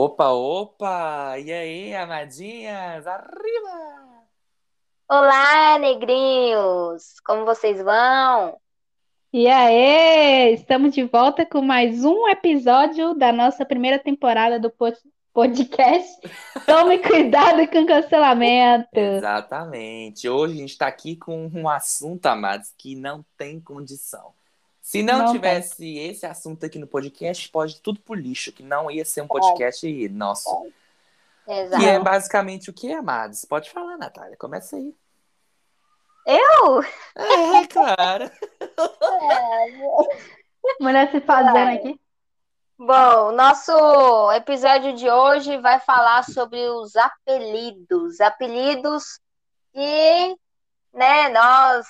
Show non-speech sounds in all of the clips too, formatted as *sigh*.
Opa, opa! E aí, amadinhas? Arriba! Olá, negrinhos! Como vocês vão? E aí, estamos de volta com mais um episódio da nossa primeira temporada do podcast. *laughs* Tome cuidado com cancelamento. Exatamente. Hoje a gente está aqui com um assunto, amados, que não tem condição. Se não, não tivesse tem. esse assunto aqui no podcast, pode tudo por lixo, que não ia ser um podcast é. nosso. É. Exato. Que é basicamente o que, amados? Pode falar, Natália, começa aí. Eu? É, claro. É. Mulher se fazendo aqui. Bom, nosso episódio de hoje vai falar sobre os apelidos. Apelidos que né, nós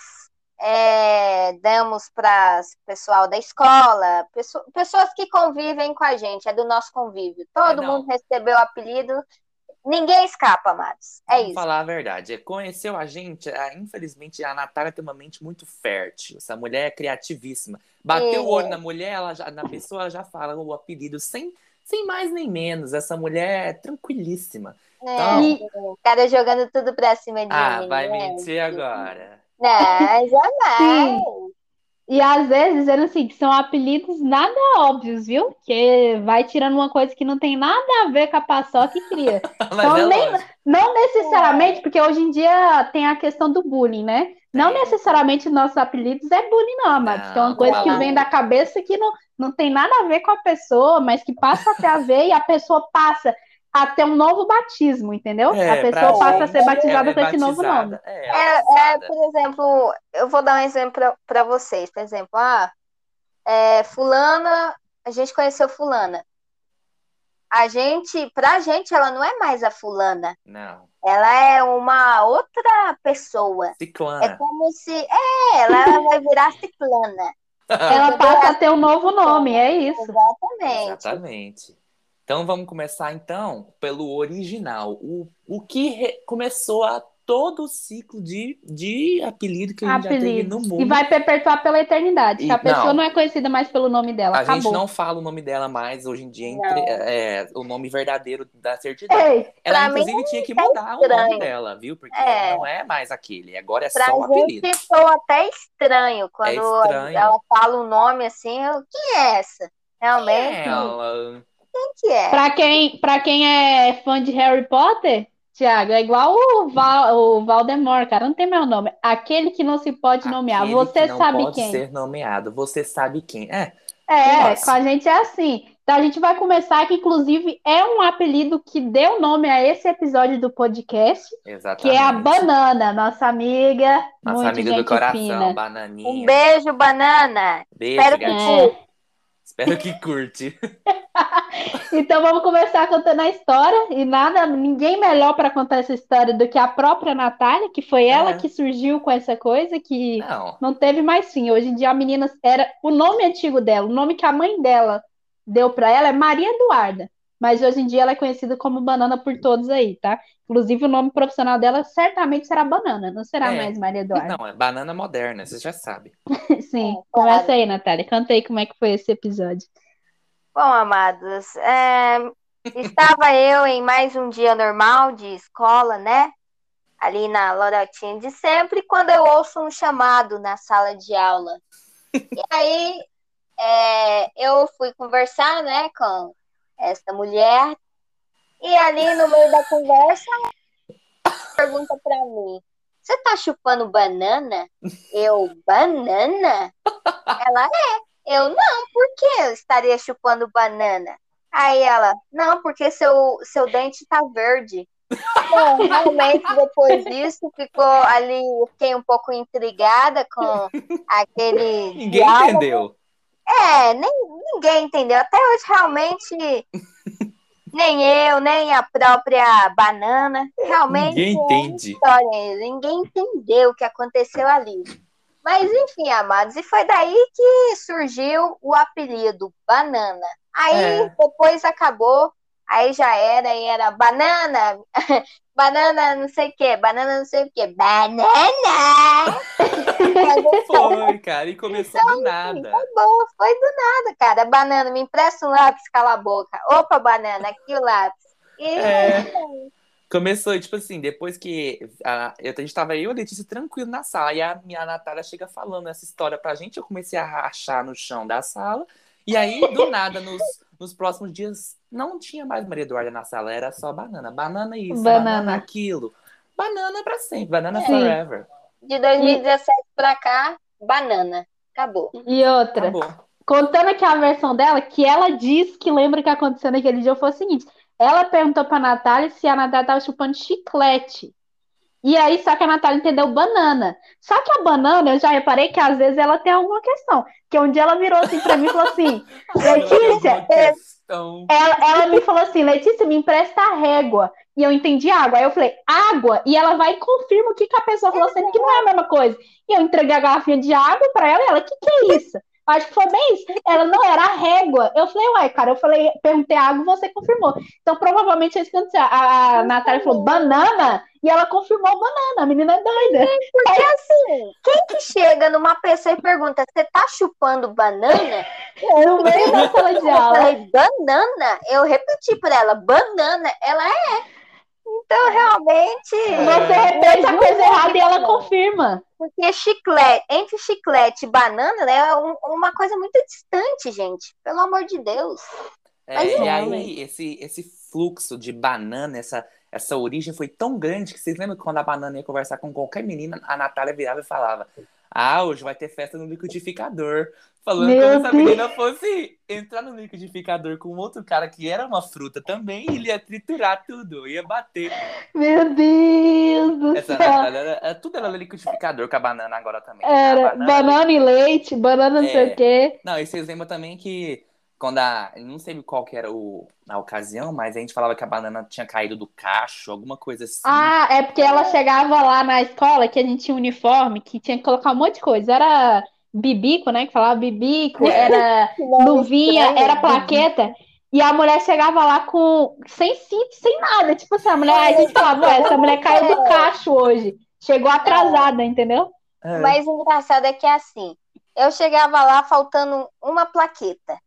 é, damos para o pessoal da escola, pessoas, pessoas que convivem com a gente, é do nosso convívio. Todo é, mundo recebeu apelido, ninguém escapa, amados. É Vamos isso. falar a verdade. Conheceu a gente, infelizmente a Natália tem uma mente muito fértil. Essa mulher é criativíssima. Bateu o olho na mulher, ela já, na pessoa, ela já fala o apelido sem, sem mais nem menos. Essa mulher é tranquilíssima. É, então... o cara jogando tudo pra cima de ah, mim. Ah, vai né? mentir agora. Não, jamais. E às vezes dizendo assim, que são apelidos nada óbvios, viu? Que vai tirando uma coisa que não tem nada a ver com a paçoca e cria. *laughs* então, é nem, não necessariamente, porque hoje em dia tem a questão do bullying, né? Não é. necessariamente nossos apelidos é bullying, não, Amados. Que é uma coisa que vem da cabeça que não, não tem nada a ver com a pessoa, mas que passa até a ver e a pessoa passa até um novo batismo, entendeu? É, a pessoa passa a ser batizada é, com esse novo nome. É, é, é, por exemplo, eu vou dar um exemplo para vocês. Por exemplo, ah, é, fulana, a gente conheceu fulana. A gente, pra gente, ela não é mais a fulana. Não. Ela é uma outra pessoa. Ciclana. É como se. É, ela vai virar ciclana. ela passa a ter um novo nome, é isso. Exatamente. Exatamente. Então vamos começar então pelo original. O, o que re... começou a todo o ciclo de, de apelido que a gente Apelidos. já teve no mundo. E vai perpetuar pela eternidade. E, a pessoa não, não, é conhecida mais pelo nome dela. A acabou. gente não fala o nome dela mais hoje em dia, entre, é, o nome verdadeiro da certidão. Ei, ela, inclusive, tinha que mudar é o nome dela, viu? Porque é. não é mais aquele. Agora é pra só o apelido. Gente soa até estranho quando é estranho. ela fala o um nome assim. Quem é essa? Realmente. Ela quem que é? Pra quem, pra quem é fã de Harry Potter, Tiago, é igual o, Val, o Valdemort, cara, não tem meu nome. Aquele que não se pode Aquele nomear. Você não sabe pode quem. ser nomeado. Você sabe quem. É. É, Nossa. com a gente é assim. Então a gente vai começar que, inclusive, é um apelido que deu nome a esse episódio do podcast. Exatamente. Que é a Banana, nossa amiga. Nossa muito amiga do coração, fina. Bananinha. Um beijo, Banana. Beijo, Espero gatinha. que Espero que curte. *laughs* então vamos começar contando a história. E nada, ninguém melhor para contar essa história do que a própria Natália, que foi ela é. que surgiu com essa coisa que não. não teve mais fim. Hoje em dia a menina era o nome antigo dela, o nome que a mãe dela deu para ela é Maria Eduarda. Mas hoje em dia ela é conhecida como Banana por todos aí, tá? Inclusive o nome profissional dela certamente será Banana, não será é. mais Maria Eduarda. Não, é Banana Moderna, você já sabe. *laughs* Sim, é, começa aí, Natália. Canta aí como é que foi esse episódio. Bom, amados, é... estava eu em mais um dia normal de escola, né? Ali na Lorotinha de sempre, quando eu ouço um chamado na sala de aula. *laughs* e aí é... eu fui conversar, né, com essa mulher. E ali no meio da conversa, pergunta para mim: Você tá chupando banana? Eu, banana? Ela é. Eu, não, por que eu estaria chupando banana? Aí ela, não, porque seu, seu dente tá verde. Bom, realmente, depois disso, ficou ali, fiquei um pouco intrigada com aquele. Ninguém diálogo. entendeu. É, nem, ninguém entendeu. Até hoje, realmente, *laughs* nem eu, nem a própria banana. Realmente. Ninguém é entende. História, ninguém entendeu o que aconteceu ali. Mas, enfim, amados, e foi daí que surgiu o apelido Banana. Aí, é. depois acabou, aí já era, e era banana, *laughs* banana não sei o que, banana não sei o que, banana! *laughs* Foi, cara, e começou então, do nada. Foi bom, foi do nada, cara. Banana, me empresta um lápis, cala a boca. Opa, banana, aqui o lápis. E... É. Começou, tipo assim, depois que a, a gente tava eu e a Letícia tranquilo na sala, e a minha Natália chega falando essa história pra gente, eu comecei a rachar no chão da sala, e aí, do nada, nos, nos próximos dias, não tinha mais Maria Eduarda na sala, era só banana. Banana isso, banana, banana aquilo. Banana pra sempre, banana é. forever. De 2017 e... pra cá, banana. Acabou. E outra. Acabou. Contando aqui a versão dela, que ela diz que lembra que aconteceu naquele dia foi o seguinte: ela perguntou pra Natália se a Natália tava chupando chiclete. E aí, só que a Natália entendeu banana. Só que a banana, eu já reparei que às vezes ela tem alguma questão. Que um dia ela virou assim pra mim e falou assim: *laughs* Letícia, ela, ela me falou assim: Letícia, me empresta a régua. E eu entendi água. Aí eu falei, água? E ela vai e confirma o que, que a pessoa falou, sendo que não é a mesma coisa. E eu entreguei a garrafinha de água pra ela e ela, o que, que é isso? Acho que foi bem isso. Ela não era a régua. Eu falei, uai, cara, eu falei, perguntei água, você confirmou. Então, provavelmente é isso que aconteceu. A, a Natália falou banana e ela confirmou banana. A menina é doida. Porque assim, quem que chega numa pessoa e pergunta, você tá chupando banana? No meio da sala de aula. Eu falei, banana? Eu repeti para ela, banana. Ela é. Então, realmente. Você repete a coisa errada e ela confirma. Porque chiclete, entre chiclete e banana, né, é uma coisa muito distante, gente. Pelo amor de Deus. É, e aí, esse, esse fluxo de banana, essa, essa origem foi tão grande que vocês lembram que quando a banana ia conversar com qualquer menina, a Natália virava e falava: Ah, hoje vai ter festa no liquidificador. Falando Meu como se a menina fosse entrar no liquidificador com outro cara que era uma fruta também e ele ia triturar tudo, ia bater. Meu Deus do Essa, céu. Era, era, tudo era liquidificador com a banana agora também. Era banana, banana e leite, banana não é, sei o quê. Não, e vocês lembram também que quando a. Não sei qual que era o, a ocasião, mas a gente falava que a banana tinha caído do cacho, alguma coisa assim. Ah, é porque ela chegava lá na escola que a gente tinha um uniforme que tinha que colocar um monte de coisa. Era bibico, né? Que falava bibico, *laughs* era luvinha, era plaqueta. E a mulher chegava lá com sem cinto, sem nada. Tipo assim, a mulher, a gente falava, essa mulher caiu do cacho hoje. Chegou atrasada, entendeu? É. Mas o engraçado é que é assim, eu chegava lá faltando uma plaqueta.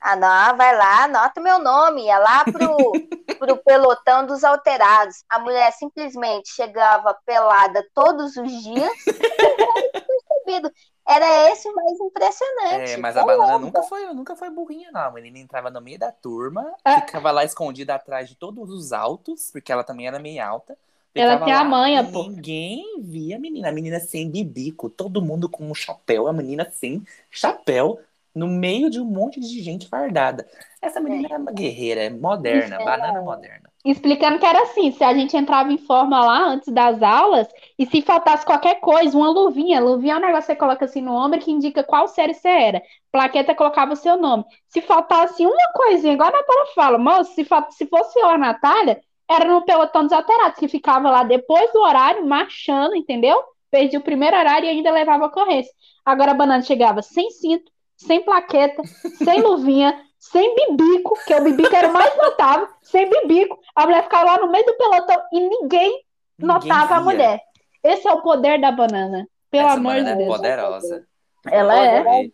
Ah, não, vai lá, anota meu nome, ia lá pro, *laughs* pro pelotão dos alterados. A mulher simplesmente chegava pelada todos os dias. *laughs* Era esse o mais impressionante. É, mas a banana nunca foi, nunca foi burrinha, não. A menina entrava no meio da turma, ah. ficava lá escondida atrás de todos os altos, porque ela também era meio alta. Ela tem a manha, pô. Ninguém via a menina. A menina sem bibico, todo mundo com um chapéu, a menina sem chapéu, no meio de um monte de gente fardada. Essa menina é, é uma guerreira, é moderna, é. banana moderna. Explicando que era assim, se a gente entrava em forma lá antes das aulas, e se faltasse qualquer coisa, uma luvinha, luvinha é um negócio que você coloca assim no ombro que indica qual série você era. Plaqueta colocava o seu nome. Se faltasse uma coisinha, igual a Natália fala, moço, se, se fosse eu, a Natália, era no pelotão dos alterados, que ficava lá depois do horário, marchando, entendeu? Perdi o primeiro horário e ainda levava a corrência. Agora a banana chegava sem cinto, sem plaqueta, sem luvinha, sem bibico, que é o bibico era o mais notável, sem bibico. A mulher ficava lá no meio do pelotão e ninguém, notava a mulher. Esse é o poder da banana. Pelo Essa amor de é Deus. É poderosa. Ela é.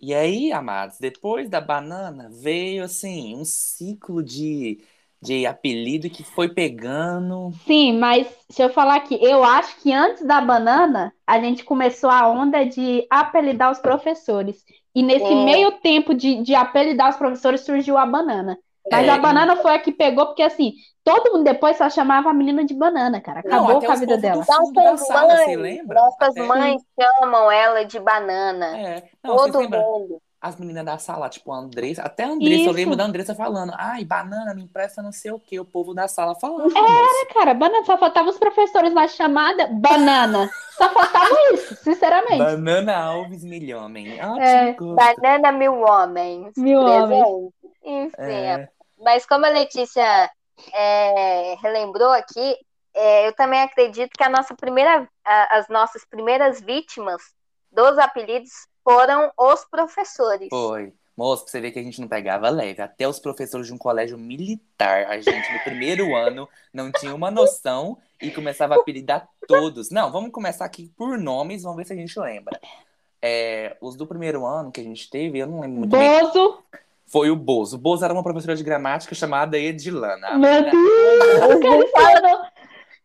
E aí, amados, depois da banana veio assim um ciclo de de apelido que foi pegando. Sim, mas se eu falar aqui, eu acho que antes da banana, a gente começou a onda de apelidar os professores. E nesse é. meio tempo de, de apelidar os professores surgiu a banana. Mas é. a banana foi a que pegou, porque assim, todo mundo depois só chamava a menina de banana, cara. Acabou Não, com a vida dela. Nossas mães, nossas mães chamam ela de banana. É. Não, todo mundo as meninas da sala, tipo a Andressa, até a Andressa, Isso. eu lembro da Andressa falando, ai, banana, me empresta não sei o que, o povo da sala falando. Era, cara, banana, só faltava os professores na chamada, banana. Só faltava *laughs* isso, sinceramente. Banana Alves mil homens. É. Banana mil homens. Mil homens. Enfim, é. mas como a Letícia é, relembrou aqui, é, eu também acredito que a nossa primeira, a, as nossas primeiras vítimas dos apelidos foram os professores. Foi. Moço, pra você ver que a gente não pegava leve. Até os professores de um colégio militar, a gente no primeiro *laughs* ano não tinha uma noção e começava a apelidar todos. Não, vamos começar aqui por nomes, vamos ver se a gente lembra. É, os do primeiro ano que a gente teve, eu não lembro muito Bozo. bem. Foi o Bozo. O Bozo era uma professora de gramática chamada Edilana. Meu Deus! Cara,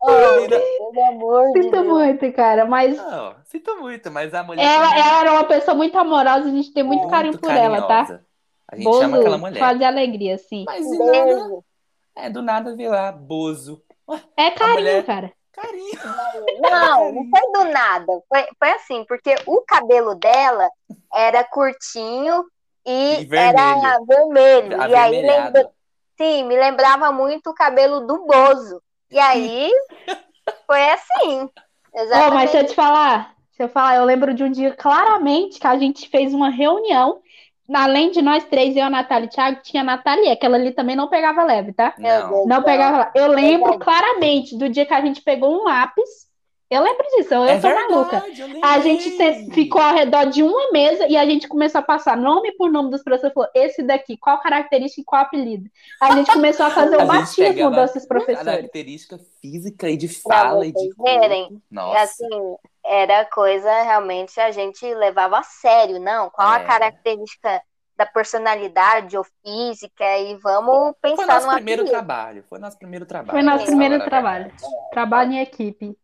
Oh, pelo amor de Sinto Deus. muito, cara, mas Não, sinto muito, mas a mulher. ela, também ela era uma pessoa muito amorosa, a gente tem muito é carinho muito por ela, tá? carinhosa. A gente chama aquela Bozo, mulher. fazer alegria, sim. Mas do nada, é, do nada veio lá, Bozo. É carinho, mulher- cara. Carinho. Não, não foi do nada. Foi, foi assim, porque o cabelo dela era curtinho e, E era vermelho. E aí lembra... sim, me lembrava muito o cabelo do Bozo. E aí foi assim. Ó, mas Exatamente. se eu te falar, se eu falar, eu lembro de um dia claramente que a gente fez uma reunião. Além de nós três, eu, a Natália e o Thiago, tinha a Natália, aquela ali também não pegava leve, tá? Não. Não pegava leve. Eu lembro claramente do dia que a gente pegou um lápis. Eu lembro disso, eu, É sou maluca. verdade, eu A gente se- ficou ao redor de uma mesa e a gente começou a passar nome por nome dos professores. Falou, esse daqui, qual característica e qual apelido? A gente começou a fazer *laughs* A o batismo desses professores. Característica física e de fala e de verem. Nossa. Assim, era coisa realmente a gente levava a sério, não? Qual a É. característica da personalidade ou física? E vamos Foi pensar nosso numa primeiro apelido. trabalho. Foi nosso primeiro trabalho. Foi nosso primeiro a trabalho. Trabalho em equipe.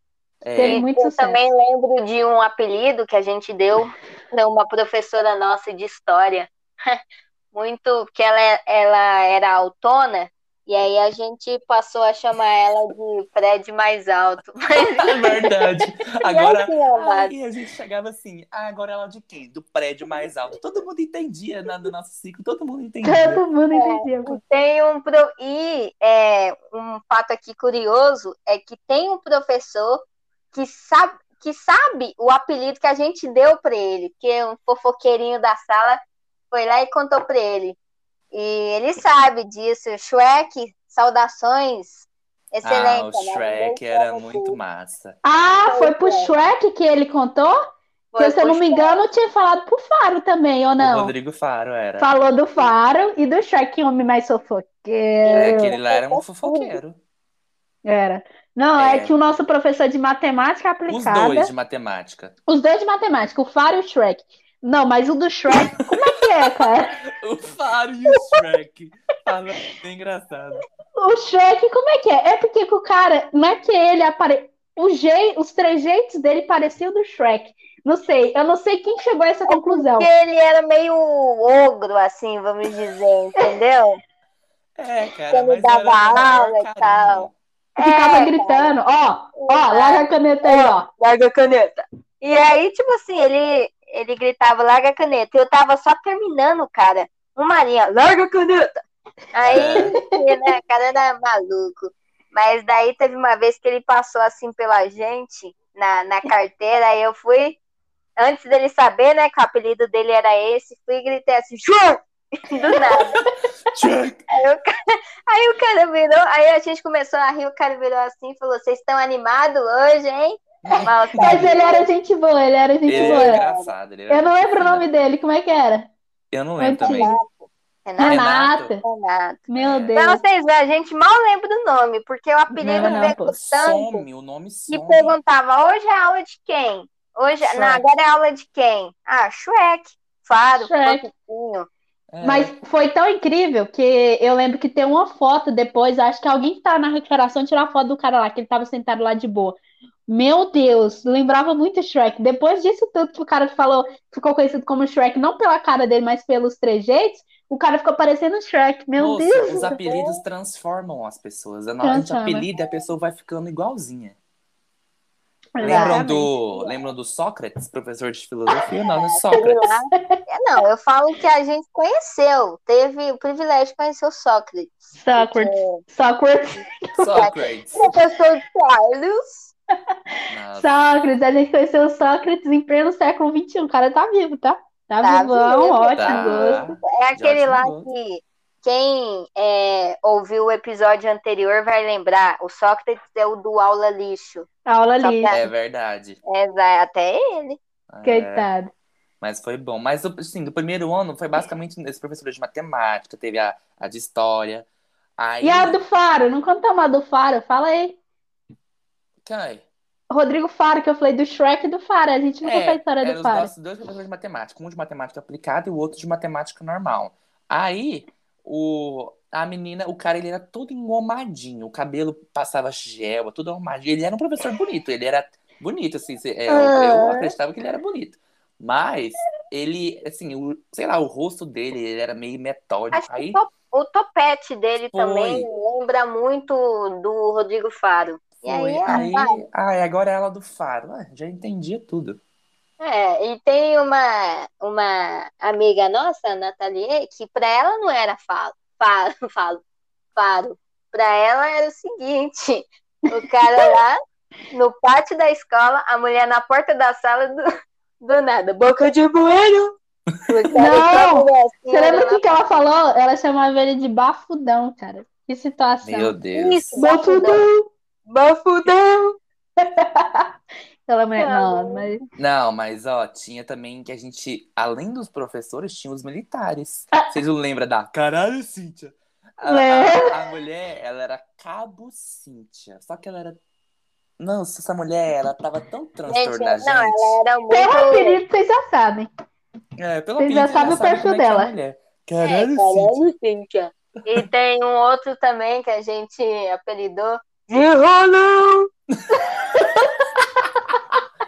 É, Teve muito Eu sucesso. também lembro de um apelido que a gente deu para uma professora nossa de história. *laughs* Muito, porque ela, é- ela era autona, e aí a gente passou a chamar ela de prédio mais alto. *laughs* É verdade. Agora, assim, aí a gente chegava assim, ah, agora ela de quem? Do prédio mais alto. Todo mundo entendia né, do nosso ciclo, todo mundo entendia. Todo mundo entendia. pô. Tem um pro... E é, um fato aqui curioso é que tem um professor que sabe, que sabe o apelido que a gente deu para ele, porque um fofoqueirinho da sala foi lá e contou para ele. E ele *laughs* sabe disso. Shrek, saudações. Excelente. Ah, o né? Shrek Beijo era muito massa. Ah, foi pro É. Shrek que ele contou? Foi Porque, se eu não me engano, eu tinha falado pro Faro também, ou O não? Rodrigo Faro era. Falou do Faro e do Shrek, homem mais É, fofoqueiro. aquele lá era um fofoqueiro. Era. Não, É. é. que o nosso professor de matemática Os aplicada. dois de matemática. Os dois de matemática, o Faro e o Shrek. Não, mas o do Shrek, como é que é, cara? *laughs* O Faro e o Shrek. Fala, bem engraçado. O Shrek, como é que é? É porque que o cara, não é que ele apare... o jei... os trejeitos dele pareciam do Shrek. Não sei, eu não sei quem chegou a essa conclusão. Porque ele era meio ogro, assim, vamos dizer, entendeu? É, cara, mas dava aula e tal. Ficava É, gritando, ó, ó, larga a caneta aí, ó. larga a caneta. E aí, tipo assim, ele, ele gritava, larga a caneta. E eu tava só terminando, cara. Uma linha, larga a caneta. Aí, É. *laughs* né, o cara era maluco. Mas daí teve uma vez que ele passou assim pela gente na, na carteira, aí eu fui, antes dele saber, né, que o apelido dele era esse, fui e gritei assim, Shur! Do nada. Aí o, cara, aí o cara virou, aí a gente começou a rir, o cara virou assim e falou: Vocês estão animados hoje, hein? Mal Mas ele era gente boa, ele era gente Ele boa. era engraçado. Ele era Eu não lembro o fina. nome dele, como é que era? Eu não lembro também. Renato. Renato. Renato. Meu É. Deus. Pra vocês verem, a gente mal lembra do nome, porque o apelido Não, não, veio pô. tanto Some, o nome que some. perguntava: Hoje é aula de quem? Hoje, Shrek. não, agora é aula de quem? Ah, Shrek, Faro, Shrek. Fofinho. É. Mas foi tão incrível que eu lembro que tem uma foto depois, acho que alguém que tava na recuperação tirou a foto do cara lá, que ele tava sentado lá de boa. Meu Deus, lembrava muito Shrek. Depois disso tudo que o cara falou, ficou conhecido como Shrek, não pela cara dele, mas pelos trejeitos, o cara ficou parecendo Shrek. Meu Moça, Deus. os apelidos transformam as pessoas. Hora de Transforma. apelido, a pessoa vai ficando igualzinha. Lembram do, lembram do Sócrates, professor de filosofia? Não, não é Sócrates. *laughs* É, Não, eu falo que a gente conheceu, teve o privilégio de conhecer o Sócrates. Sócrates. Sócrates. Sócrates. *laughs* Professor Carlos. Nossa. Sócrates, a gente conheceu o Sócrates em pleno século XXI. O cara tá vivo, tá? Tá, Tá vivão, vivo, ótimo Tá. gosto. É aquele ótimo lá gosto. que quem é, ouviu o episódio anterior vai lembrar. O Sócrates é o do aula lixo. Aula Só pra- É verdade. É, até ele. É, Coitado. mas foi bom. Mas, assim, do primeiro ano foi basicamente esse professor de matemática, teve a, a de história. Aí, E a do Faro? Não contamos a do Faro? Fala aí. Quem? Rodrigo Faro, que eu falei do Shrek e do Faro. A gente não É, a história do os Faro. nossos dois professores de matemática, um de matemática aplicada e o outro de matemática normal. Aí, o, a menina, o cara, ele era todo engomadinho, o cabelo passava gel, tudo arrumadinho. Ele era um professor bonito, ele era bonito, assim, cê- é, eu, eu Ah. acreditava que ele era bonito. Mas, ele, assim, o, sei lá, o rosto dele, ele era meio metódico. Acho Aí, o to- o topete dele Foi. também lembra muito do Rodrigo Faro. E foi, aí, aí, vai. ai, agora é ela do Faro. Ah, já entendia tudo. É, e tem uma, uma amiga nossa, a Nathalie, que para ela não era falo, falo, *laughs* falo, faro. Para ela era o seguinte: o cara lá no pátio da escola, a mulher na porta da sala do, do nada, boca de bueiro. Não! assim, Você lembra o que, que ela falou? Ela chamava ele de bafudão, cara. Que situação. Meu Deus. Isso, Bafudão! bafudão. *laughs* Aquela mulher. Não, mas. Não, mas ó, tinha também que a gente, além dos professores, tinha os militares. Ah. Vocês não lembram da caralho, Cíntia? A, É. a- a mulher, ela era Cabo Cíntia. Só que ela era. Nossa, essa mulher, ela tava tão Gente, transtornada, não, gente. ela era Pelo muito. apelido, vocês já sabem. É, pelo Vocês já sabem o sabe perfil é que é dela. mulher. É, Caralho, Cíntia. caralho, Cíntia. E tem um outro também que a gente apelidou de rolão. *laughs*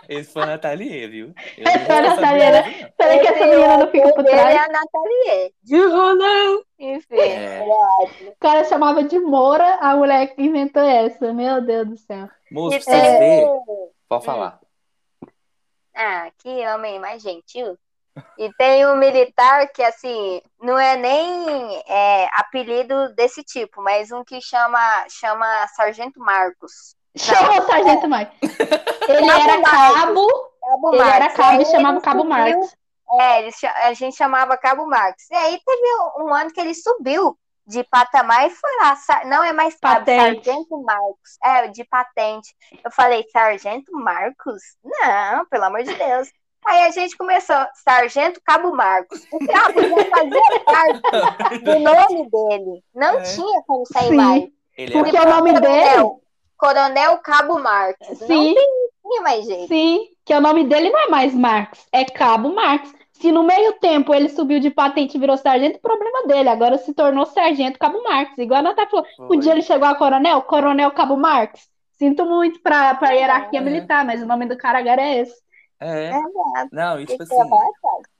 Esse foi a Nathalie, viu? Eu Esse não foi a Nathalie, não. Peraí que essa menina não fica por trás. é a Nathalie. De rolão. Enfim, É. era ótimo. O cara chamava de Moura, a mulher que inventou essa. Meu Deus do céu. Moço, pra vocês verem. um- Pode falar. Ah, que homem mais gentil. E tem um militar que, assim, não é nem é, apelido desse tipo, mas um que chama, chama Sargento Marcos. Chama o Sargento Marcos. Ele era cabo, Cabo ele era cabo e chamava Cabo Marcos. É, ele a gente chamava Cabo Marcos. E aí teve um ano que ele subiu de patamar e foi lá. Não é mais cabo, Patente. Sargento Marcos. É, de patente. Eu falei, Sargento Marcos? Não, pelo amor de Deus. Aí a gente começou, Sargento Cabo Marcos. O cabo já fazia parte do nome dele. Não É. tinha como sair Sim. mais. Ele Porque o nome dele, Coronel, Cabo Marcos. sim, Não tinha mais jeito. sim, que o nome dele não é mais Marcos, é Cabo Marcos. Se no meio tempo ele subiu de patente e virou sargento, problema dele. Agora se tornou sargento Cabo Marcos. Igual a Natália falou. Foi. Um dia ele chegou a coronel, Coronel Cabo Marcos. Sinto muito pra, pra hierarquia É. militar, mas o nome do cara agora é esse. É. Verdade. Não, e tipo é assim,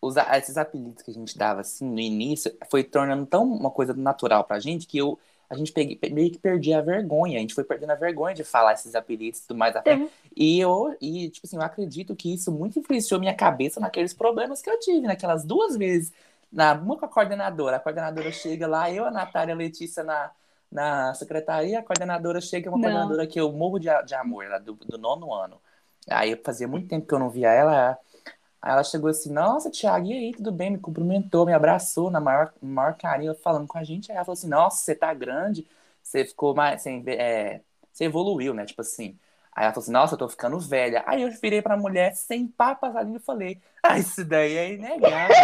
os, esses apelidos que a gente dava assim no início foi tornando tão uma coisa natural pra gente que eu, a gente peguei, meio que perdia a vergonha. A gente foi perdendo a vergonha de falar esses apelidos e tudo mais frente. E eu, e, tipo assim, eu acredito que isso muito influenciou minha cabeça naqueles problemas que eu tive, naquelas duas vezes. Na, uma com a coordenadora. A coordenadora chega lá, eu, a Natália a Letícia na, na secretaria, a coordenadora chega, uma Não. coordenadora que eu morro de, de amor, ela do, do nono ano. Aí fazia muito tempo que eu não via ela. Aí ela chegou assim, nossa, Thiago, e aí, tudo bem? Me cumprimentou, me abraçou na maior, maior carinho, falando com a gente. Aí ela falou assim, nossa, você tá grande, você ficou mais, você, é, você evoluiu, né? Tipo assim. Aí ela falou assim, nossa, eu tô ficando velha. Aí eu virei pra mulher, sem papas ali, e falei, ah, isso daí é inegável.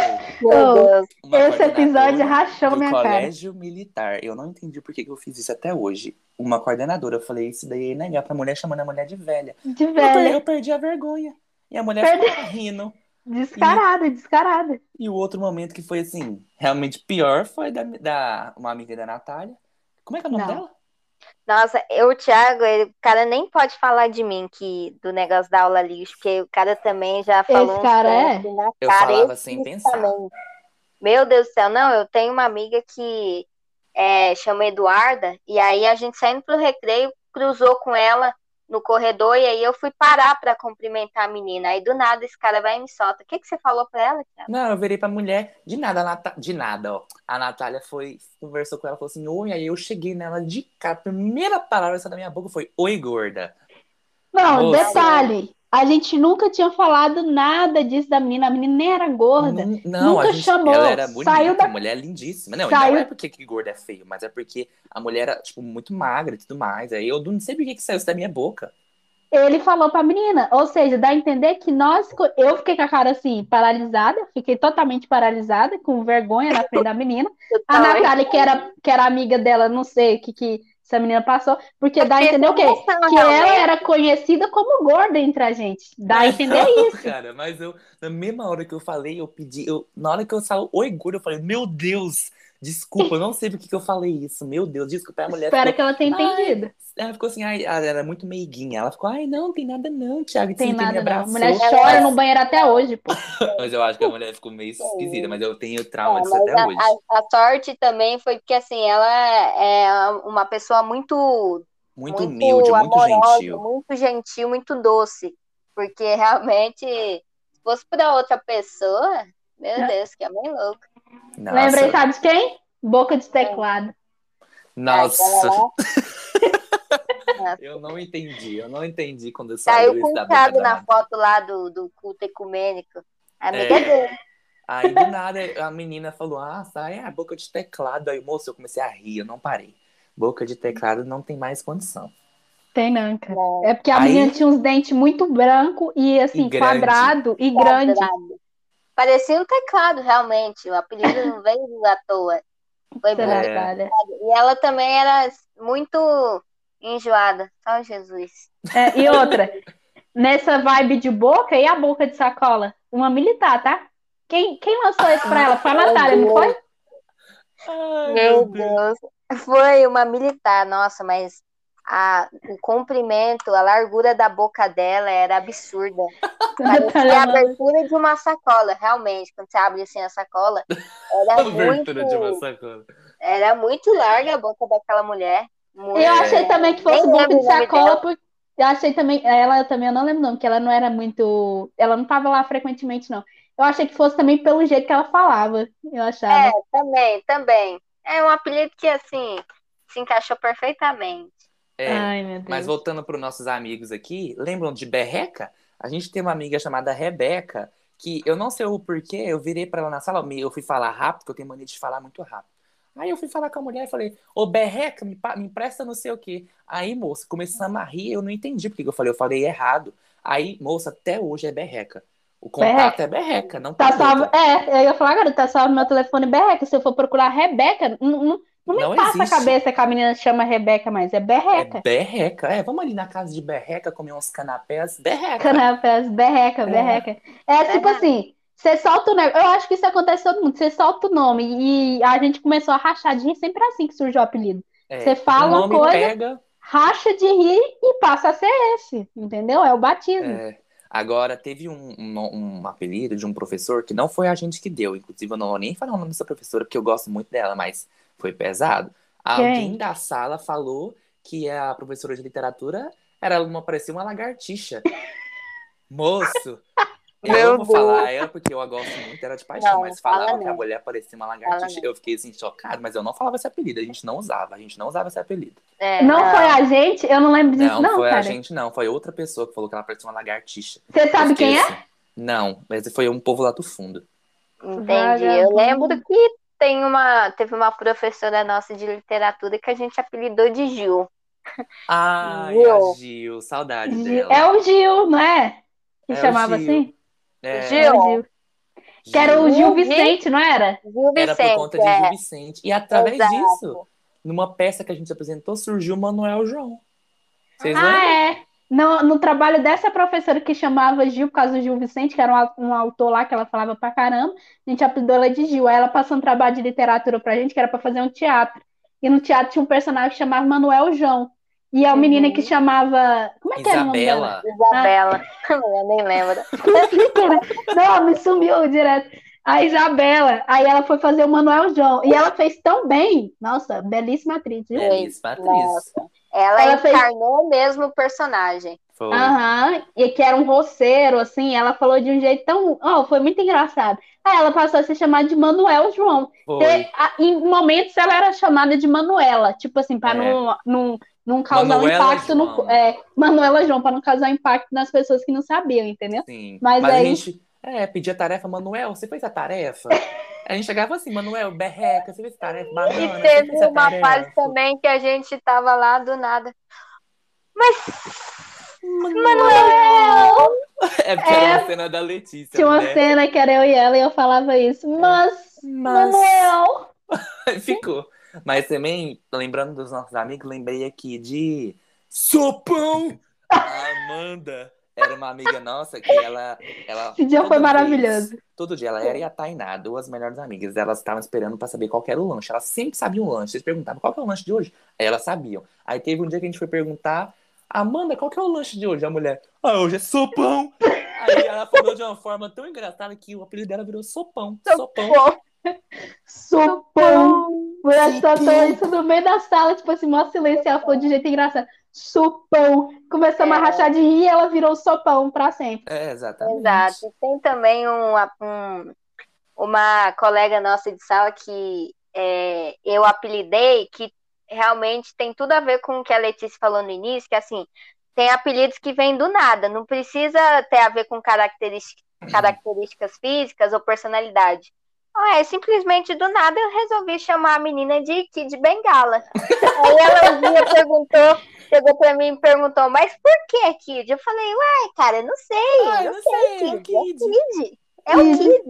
Oh, Esse episódio rachou do minha cara. colégio militar. Eu não entendi por que que eu fiz isso até hoje. Uma coordenadora, eu falei, isso daí é inegável pra mulher chamando a mulher de velha. De Eu, velha. eu perdi a vergonha. E a mulher Perde- ficou rindo. Descarada, descarada. E o outro momento que foi, assim, realmente pior foi da, da uma amiga da Natália. Como é que é o nome Não. dela? Nossa, eu, o Thiago, ele- o cara nem pode falar de mim que do negócio da aula lixo, porque o cara também já falou uns cara é? na Eu cara falava sem explicitamente. Meu Deus do céu, não, eu tenho uma amiga que é, chama Eduarda, e aí a gente saindo pro recreio, cruzou com ela no corredor, e aí eu fui parar pra cumprimentar a menina. Aí do nada esse cara vai e me solta. O que, que você falou pra ela, Thiago? Não, eu virei pra mulher, de nada, a Nata- de nada, ó. A Natália foi, conversou com ela, falou assim, oi, aí eu cheguei nela de cara, a primeira palavra que saiu da minha boca foi, oi, gorda. Não, Moça. detalhe. A gente nunca tinha falado nada disso da menina. A menina nem era gorda. Nun- Não, Nunca a gente, chamou. ela era bonita, Saiu da- a mulher é lindíssima. Não, Saiu- não é porque que gorda é feio, mas é porque a mulher era, tipo, muito magra e tudo mais. Aí eu não sei por que que saiu isso da minha boca. Ele falou pra menina. Ou seja, dá a entender que nós. Eu fiquei com a cara assim, paralisada. Fiquei totalmente paralisada, com vergonha na frente da menina. *laughs* A. Natália, que era, que era amiga dela, não sei o que, que essa menina passou, porque dá a entender o quê? Que ela era conhecida como gorda entre a gente. Dá a entender isso. Cara, mas eu, na mesma hora que eu falei, eu pedi, eu, na hora que eu falei oi gorda, eu falei, meu Deus, Desculpa, eu não sei por que eu falei isso. Meu Deus, desculpa. A mulher Espero ficou, que ela tenha entendido. Ela ficou assim, ai, ela era muito meiguinha. Ela ficou, ai, não, tem nada não, Thiago. Tem nada não. A mulher chora no banheiro até hoje, pô. *laughs* mas eu acho que a mulher ficou meio *laughs* esquisita, mas eu tenho trauma disso até a, hoje. A, a, sorte também foi porque, assim, ela é uma pessoa muito... Muito, muito humilde, amorosa, muito gentil. Muito gentil, muito doce. Porque, *laughs* realmente, se fosse pra outra pessoa... Meu é. Deus, que é bem louco. Nossa. Lembrei, sabe de quem? Boca de teclado. Nossa. *laughs* eu não entendi, eu não entendi quando saiu isso da boca na foto lá do, do culto ecumênico. Amiga é. dele. Aí do nada a menina falou: Ah, sai a boca de teclado. Aí, moço, eu comecei a rir, eu não parei. Boca de teclado não tem mais condição. Tem não, cara. É porque a Aí... menina tinha uns dentes muito branco e assim, e quadrado e grande. Parecia um teclado, realmente. O apelido não veio *laughs* à toa. Foi muito é. E ela também era muito enjoada. Só Jesus. É, e outra, nessa vibe de boca, e a boca de sacola? Uma militar, tá? Quem, quem lançou isso pra ela? Foi a Natália, não foi? Ai, meu Deus. Foi uma militar, nossa, mas a, o comprimento, a largura da boca dela era absurda. Parecia *laughs* a abertura de uma sacola, realmente. Quando você abre assim a sacola, era *laughs* muito... de uma sacola. Era muito larga a boca daquela mulher. Muito... Eu achei também que fosse boca de sacola, porque eu achei também, ela também, eu não lembro não, porque ela não era muito, ela não estava lá frequentemente não. Eu achei que fosse também pelo jeito que ela falava, eu achava. É, também, também. É um apelido que, assim, se encaixou perfeitamente. É, Ai, mas voltando para os nossos amigos aqui, lembram de Berreca? A gente tem uma amiga chamada Rebeca, que eu não sei o porquê, eu virei para ela na sala, eu fui falar rápido, porque eu tenho mania de falar muito rápido. Aí eu fui falar com a mulher e falei, ô Berreca, me, me empresta não sei o quê. Aí, moça, começamos a rir, eu não entendi porque eu falei, eu falei errado. Aí, moça, até hoje é Berreca. O contato berreca. é Berreca, não tá salvo, É, eu ia falar, agora tá salvo no meu telefone Berreca. Se eu for procurar Rebeca, não, não, não me não passa existe. a cabeça que a menina chama Rebeca, mas é berreca. É berreca, é. Vamos ali na casa de berreca comer uns canapés, berreca. Canapés, berreca, é. berreca. É tipo assim, você solta o negócio. Eu acho que isso acontece todo mundo. Você solta o nome e a gente começou a rachadinha, sempre é assim que surgiu o apelido. É, você fala uma coisa, pega... racha de rir e passa a ser esse, entendeu? É o batismo. É. Agora, teve um, um, um, apelido de um professor que não foi a gente que deu. Inclusive, eu não vou nem falar o nome dessa professora, porque eu gosto muito dela, mas foi pesado. Quem? Alguém da sala falou que a professora de literatura era uma, parecia uma lagartixa. *laughs* Moço, eu Meu vou Deus. falar ela porque eu gosto muito, era de paixão, não, mas falava que a mulher parecia uma lagartixa. Eu fiquei assim, chocado, mas eu não falava esse apelido, a gente não usava, a gente não usava esse apelido. É, não, não, foi a gente? Eu não lembro disso, não. Não, foi cara. a gente, não. Foi outra pessoa que falou que ela parecia uma lagartixa. Você sabe quem é? Assim, não, mas foi um povo lá do fundo. Entendi. Eu lembro que tem uma, teve uma professora nossa de literatura que a gente apelidou de Gil. Ah, Gil. Gil, saudade Gil. dela. É o Gil, não é? Que é chamava assim? É. Gil. Gil. Que era o Gil Vicente, não era? Gil Vicente, era por conta de é. Gil Vicente. E através Exato. disso, numa peça que a gente apresentou, surgiu o Manuel João. Vocês ah, lembram? é. No, no trabalho dessa professora que chamava Gil, por causa do Gil Vicente, que era um, um autor lá que ela falava pra caramba, a gente apelidou ela de Gil. Aí ela passou um trabalho de literatura pra gente, que era pra fazer um teatro. E no teatro tinha um personagem que chamava Manuel João. E a uhum. menina que chamava. Como é que era o nome dela? Isabela. Ah. *laughs* Eu nem lembro. *laughs* Não, me sumiu direto. A Isabela. Aí ela foi fazer o Manuel João. E ela fez tão bem. Nossa, belíssima atriz, viu? Belíssima atriz. Nossa. Ela, ela encarnou fez... mesmo o personagem. Aham, e que era um roceiro, assim, ela falou de um jeito tão. Oh, foi muito engraçado. Aí ela passou a se chamar de Manuel João. Foi. em momentos ela era chamada de Manuela, tipo assim, para é. não, não, não causar Manuela impacto João. no. É, Manuela João, para não causar impacto nas pessoas que não sabiam, entendeu? Sim. Mas, Mas aí... a gente é, pedia tarefa, Manuel, você fez a tarefa? *laughs* A gente chegava assim, Manuel, berreca, você a tarefa, banana, E teve uma fase também que a gente tava lá do nada. Mas. Manuel! É porque é, era uma cena da Letícia. Tinha uma né? cena que era eu e ela e eu falava isso. Mas. Mas... Manuel! *laughs* Ficou. Mas também, lembrando dos nossos amigos, lembrei aqui de Sopão! A *laughs* Amanda era uma amiga nossa que ela. ela Esse dia foi maravilhoso. Vez, todo dia ela era e a Tainá, duas melhores amigas. Elas estavam esperando pra saber qual era o lanche. Elas sempre sabiam o lanche. Eles perguntavam qual que é o lanche de hoje. Aí elas sabiam. Aí teve um dia que a gente foi perguntar. Amanda, qual que é o lanche de hoje? A mulher, ah, hoje é sopão. Aí ela falou de uma forma tão engraçada que o apelido dela virou sopão. Sopão. Sopão. Mulher soltou isso no meio da sala, tipo assim, mó silêncio. Ela falou de jeito engraçado. Sopão. Começamos é. a rachar de rir e ela virou sopão pra sempre. É, exatamente. Exato. Tem também um, um, uma colega nossa de sala que é, eu apelidei, que realmente tem tudo a ver com o que a Letícia falou no início, que assim, tem apelidos que vêm do nada, não precisa ter a ver com características, características físicas ou personalidade. É simplesmente do nada eu resolvi chamar a menina de Kid Bengala. Aí ela um dia perguntou, chegou pra mim e perguntou, mas por que Kid? Eu falei, uai, cara, não sei, ah, eu não sei, sei, Kid. é o Kid. É o Kid.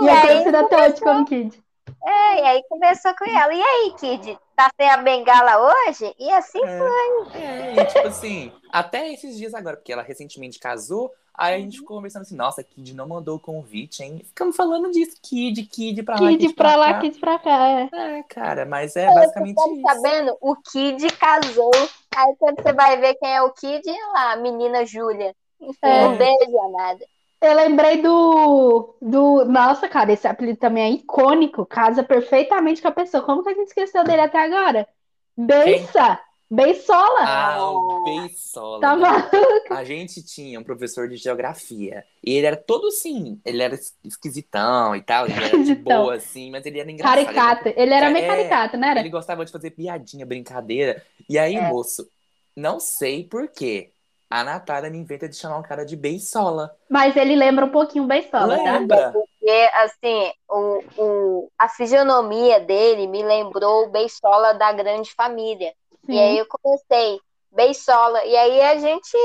E, e aí, você até hoje como Kid. É, e aí começou com ela. E aí, Kid, tá sem a bengala hoje? E assim é, foi. É, e tipo assim, até esses dias agora, porque ela recentemente casou, aí a gente ficou conversando assim, nossa, Kid não mandou o convite, hein? Ficamos falando disso, Kid, Kid pra lá, Kid, Kid pra, pra lá, cá. Kid pra cá, é. É, cara, mas é basicamente você isso. sabendo? O Kid casou. Aí quando você vai ver quem é o Kid, é lá, a menina Júlia. Enfim, É. não beijo nada. Eu lembrei do, do. Nossa, cara, esse apelido também é icônico. Casa perfeitamente com a pessoa. Como que a gente esqueceu dele até agora? Beissa! Beisola! Ah, o Beisola. Tá né? maluco? A gente tinha um professor de geografia. E ele era todo assim, ele era esquisitão e tal, ele era de Esquisitão. boa, assim, mas ele era engraçado. Caricato. Ele era meio É, caricato, não era? Ele gostava de fazer piadinha, brincadeira. E aí, É. moço, não sei por quê. A Natália me inventa de chamar o cara de Beisola. Mas ele lembra um pouquinho o Beisola, tá? Lembra? Porque, assim, o, o, a fisionomia dele me lembrou o Beisola da grande família. E aí eu comecei, Beisola. E aí a gente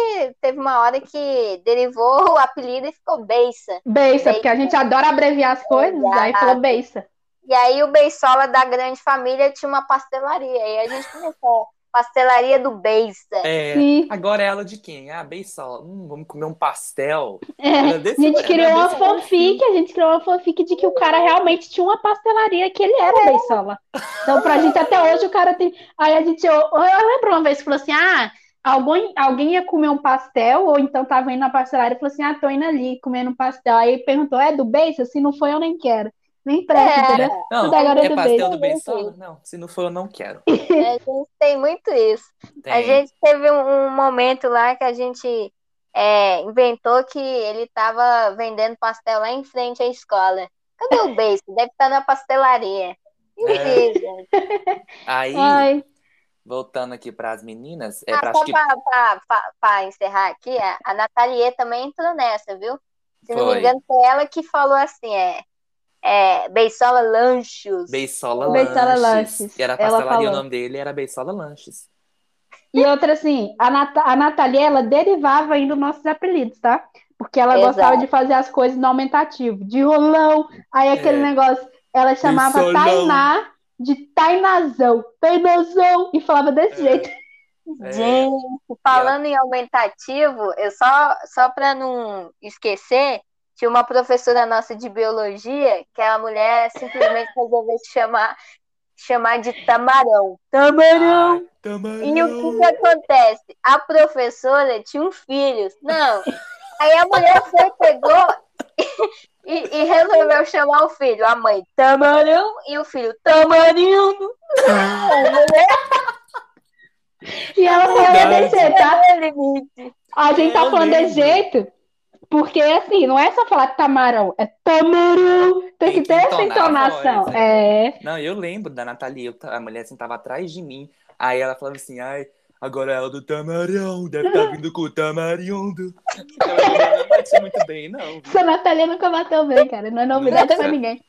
teve uma hora que derivou *laughs* o apelido e ficou Beissa. Beissa, porque a gente adora abreviar as coisas, Exato. aí falou Beissa. E aí o Beisola da grande família tinha uma pastelaria. E aí a gente começou, pastelaria do Beissa. É, Sim. agora é ela de quem? Ah, Beisola. Hum, vamos comer um pastel. É, Era a desse- gente criou uma desse fanfic, a gente criou uma fanfic de que o cara realmente tinha uma pastelaria que ele era Beisola. Então, pra gente, até hoje, o cara tem. Aí a gente. Eu, eu lembro uma vez que falou assim: ah, alguém, alguém ia comer um pastel, ou então tava indo na pastelaria e falou assim: ah, tô indo ali comendo um pastel. Aí perguntou: é do Beissa? Se não foi, eu nem quero. Nem presta, É. entendeu? Não, Tudo agora é é do pastel Beisola. do Beisola? Não, se não for, eu não quero. *laughs* A gente tem muito isso. A Tem. gente teve um, um momento lá que a gente é, inventou que ele estava vendendo pastel lá em frente à escola. Cadê o beijo? Deve estar na pastelaria. É. Aí, Ai, voltando aqui para as meninas, é Ah, acho que para encerrar aqui, a, a Nathalie também entrou nessa, viu? Se não me Foi. engano, foi ela que falou assim, é, é Beisola Lanchos. Beisola Beisola Lanches. Lanches. E era Ela pastelaria, o nome dele era Beisola Lanches. E outra assim, a, Nat a Nathalie, ela derivava ainda dos nossos apelidos, tá? Porque ela Exato. gostava de fazer as coisas no aumentativo, de rolão, aí aquele É. negócio, ela chamava. Tainá de Tainazão, Tainazão, e falava desse É. jeito. É. Gente, falando em aumentativo, eu só, só para não esquecer, tinha uma professora nossa de biologia que a mulher simplesmente *laughs* resolveu se chamar, chamar de tamarão. Tamarão! Ai, tamarão. E o que, que acontece? A professora tinha um filho. Não. Aí a mulher foi, pegou *laughs* e, e resolveu chamar o filho. A mãe, tamarão, e o filho, tamarindo. *laughs* A mulher E ela desse jeito, tá? é. A gente tá Eu falando desse lembro. jeito, porque assim, não é só falar tamarão, é tamarão, tem que ter essa a entonação. É. Não, eu lembro da Nathalie, eu- a mulher sentava atrás de mim, aí ela falava assim, ai, agora é ela do tamarão, deve estar vindo com o tamarindo. Então *laughs* eu não bati muito bem, não. viu? Essa Natália nunca bateu bem, cara. Não é novidade pra ninguém.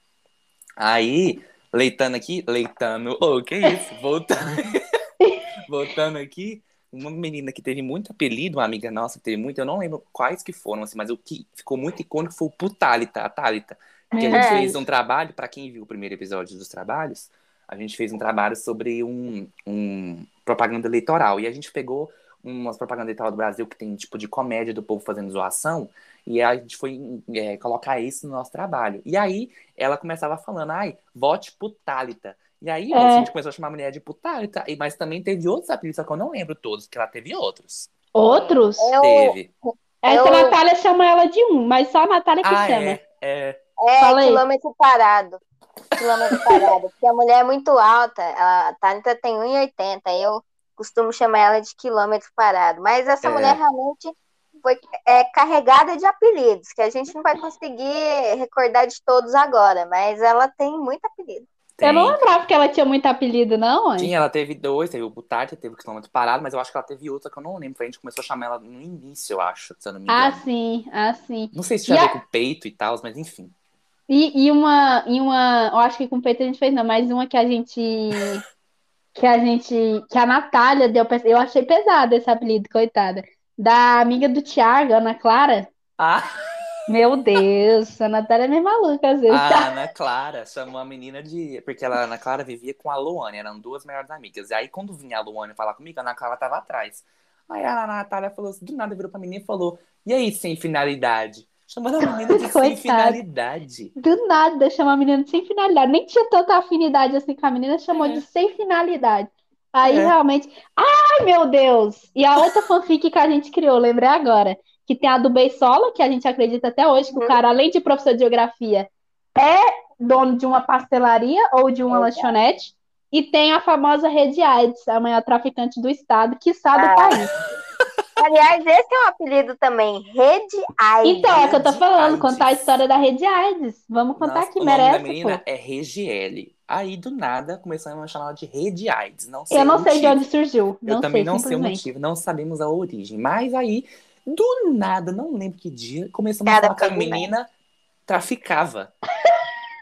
Aí, leitando aqui, leitando, ô, que isso? Voltando, *laughs* voltando aqui, uma menina que teve muito apelido, uma amiga nossa que teve muito, eu não lembro quais que foram, assim, mas o que ficou muito icônico foi o Putálita, a Thalita. Que a gente É. fez um trabalho, pra quem viu o primeiro episódio dos trabalhos, a gente fez um trabalho sobre um, um propaganda eleitoral. E a gente pegou umas propagandas eleitoral do Brasil que tem tipo de comédia do povo fazendo zoação. E a gente foi é, colocar isso no nosso trabalho. E aí ela começava falando, ai, vote Putálita. E aí é. a gente começou a chamar a mulher de Putálita. Mas também teve outros apelidos, só que eu não lembro todos, que ela teve outros. Outros? Eu... Teve. Essa eu... Natália chama ela de um, mas só a Natália que ah, chama. É, é. é quilômetro parado. Quilômetro parado. Porque a mulher é muito alta. A Thalita tem 1,80. Eu costumo chamar ela de quilômetro parado. Mas essa é. mulher realmente foi é, carregada de apelidos, que a gente não vai conseguir recordar de todos agora, mas ela tem muito apelido. Tem. Eu não lembrava que ela tinha muito apelido, não. Tinha, ela teve dois, teve o Butarte, teve o quilômetro parado, mas eu acho que ela teve outra que eu não lembro. A gente começou a chamar ela no início, eu acho, se eu não me engano. Ah, sim, ah, sim. Não sei se tinha a ver com peito e tal, mas enfim. E, e, uma, e uma, eu acho que com peito a gente fez, não, mas uma que a gente. *laughs* que a gente. que a Natália deu. Eu achei pesado esse apelido, coitada. Da amiga do Thiago, Ana Clara. Ah! Meu Deus, a Natália é meio maluca às vezes. A *laughs* Ana Clara chamou a menina de. Porque ela, a Ana Clara vivia com a Luane, eram duas melhores amigas. E aí, quando vinha a Luane falar comigo, a Ana Clara tava atrás. Aí a Natália falou assim, do nada virou pra menina e falou: E aí, sem finalidade? Chamando a menina de *laughs* sem finalidade. Do nada, chamou a menina de sem finalidade. Nem tinha tanta afinidade assim com a menina, chamou é. de sem finalidade. Aí é. realmente. Ai, meu Deus! E a outra fanfic que a gente criou, lembrei agora. Que tem a do Beisola, que a gente acredita até hoje, que uhum. o cara, além de professor de geografia, é dono de uma pastelaria ou de uma lanchonete. E tem a famosa Rede AIDS, a maior traficante do estado, que sabe ah. do país. *laughs* Aliás, esse é um apelido também, Rede AIDS. Então, é o que eu tô falando, AIDS. contar a história da Rede AIDS. Vamos contar Nossa, que merece. O nome da menina pô. é Regiele. Aí, do nada, começamos a chamar de Rede AIDS. Não sei eu não sei de onde surgiu. Eu também sei, não sei o motivo, não sabemos a origem. Mas aí, do nada, não lembro que dia, começamos a falar que a menina traficava.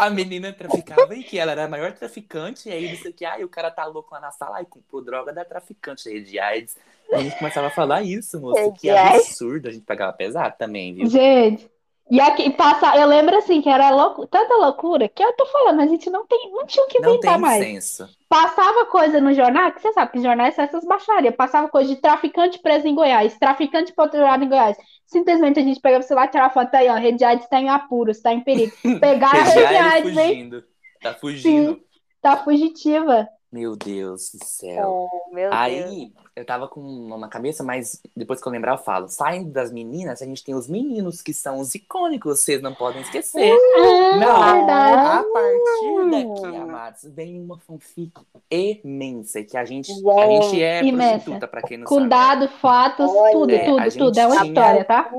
a menina traficava e que ela era a maior traficante, e aí disse que, ai, o cara tá louco lá na sala e comprou droga da traficante, Rede AIDS. A gente começava a falar isso, moça. Que absurdo. A gente pegava pesado também, viu? Gente. E aqui passa, eu lembro assim que era louco, tanta loucura que eu tô falando, a gente não tem, não tinha o que inventar mais. Senso. Passava coisa no jornal, que você sabe que jornais são essas baixarias, passava coisa de traficante preso em Goiás, traficante patrulhado em Goiás. Simplesmente a gente pegava o celular, tirava foto aí, ó, Rede AIDS tá em apuros, tá em perigo. *laughs* Pegar a Rede AIDS, fugindo. Tá fugindo. Sim, tá fugitiva. Meu Deus do céu. É, Aí, Deus. eu tava com uma na cabeça, mas depois que eu lembrar, eu falo. Saindo das meninas, a gente tem os meninos que são os icônicos, vocês não podem esquecer. Ah, não, verdade. a partir daqui, amados, vem uma fanfic imensa, que a gente, a gente é imensa. prostituta, pra quem não com sabe. Com dados, fatos, Olha, tudo, é, tudo, tudo. É uma tinha... história, tá?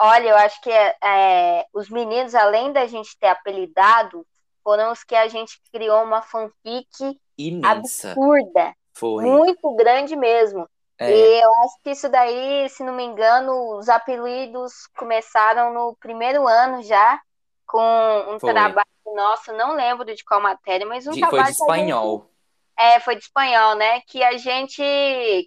Olha, eu acho que é, é, os meninos, além da gente ter apelidado, foram os que a gente criou uma fanfic imensa. absurda. Foi. Muito grande mesmo. É. E eu acho que isso daí, se não me engano, os apelidos começaram no primeiro ano já, com um foi. trabalho nosso, não lembro de qual matéria, mas um de, trabalho. Foi de espanhol. Gente, é, foi de espanhol, né? Que a gente.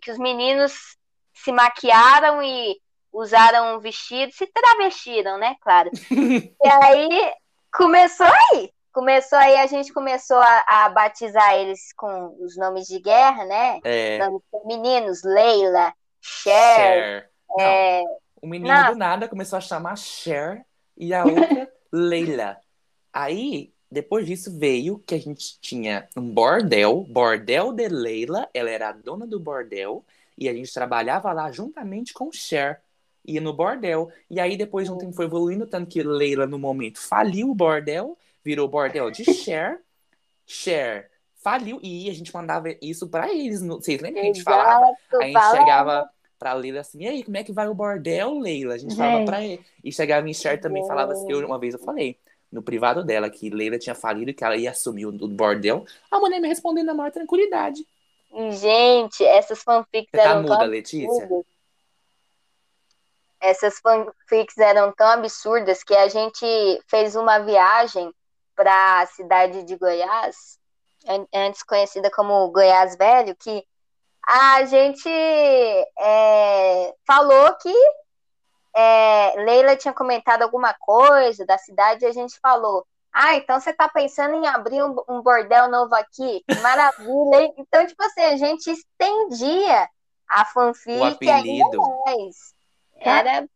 que os meninos se maquiaram e usaram um vestido, se travestiram, né? Claro. *laughs* e aí começou aí começou aí, a gente começou a, a, batizar eles com os nomes de guerra, né? É. Nomes femininos, Leila, Cher. Cher. É... O menino Não. do nada começou a chamar Cher e a outra *laughs* Leila. Aí, depois disso, veio que a gente tinha um bordel, bordel de Leila, ela era a dona do bordel, e a gente trabalhava lá juntamente com Cher. Ia no bordel. E aí, depois de um tempo, foi evoluindo, tanto que Leila, no momento, faliu o bordel virou bordel de share. share faliu e a gente mandava isso para eles. Vocês lembram que a gente falava? A gente falando. chegava pra Leila assim, e aí, como é que vai o bordel, Leila? A gente falava pra ele. E chegava em share também, falava assim, eu, uma vez eu falei no privado dela que Leila tinha falido e que ela ia assumir o, o bordel. A mulher me respondendo na maior tranquilidade. Gente, essas fanfics Você tá muda, Letícia? Essas fanfics eram tão absurdas que a gente fez uma viagem para a cidade de Goiás, antes conhecida como Goiás Velho, que a gente é, falou que é, Leila tinha comentado alguma coisa da cidade e a gente falou: Ah, então você tá pensando em abrir um, um bordel novo aqui? Maravilha! então, tipo assim, a gente estendia a fanfic o apelido. Era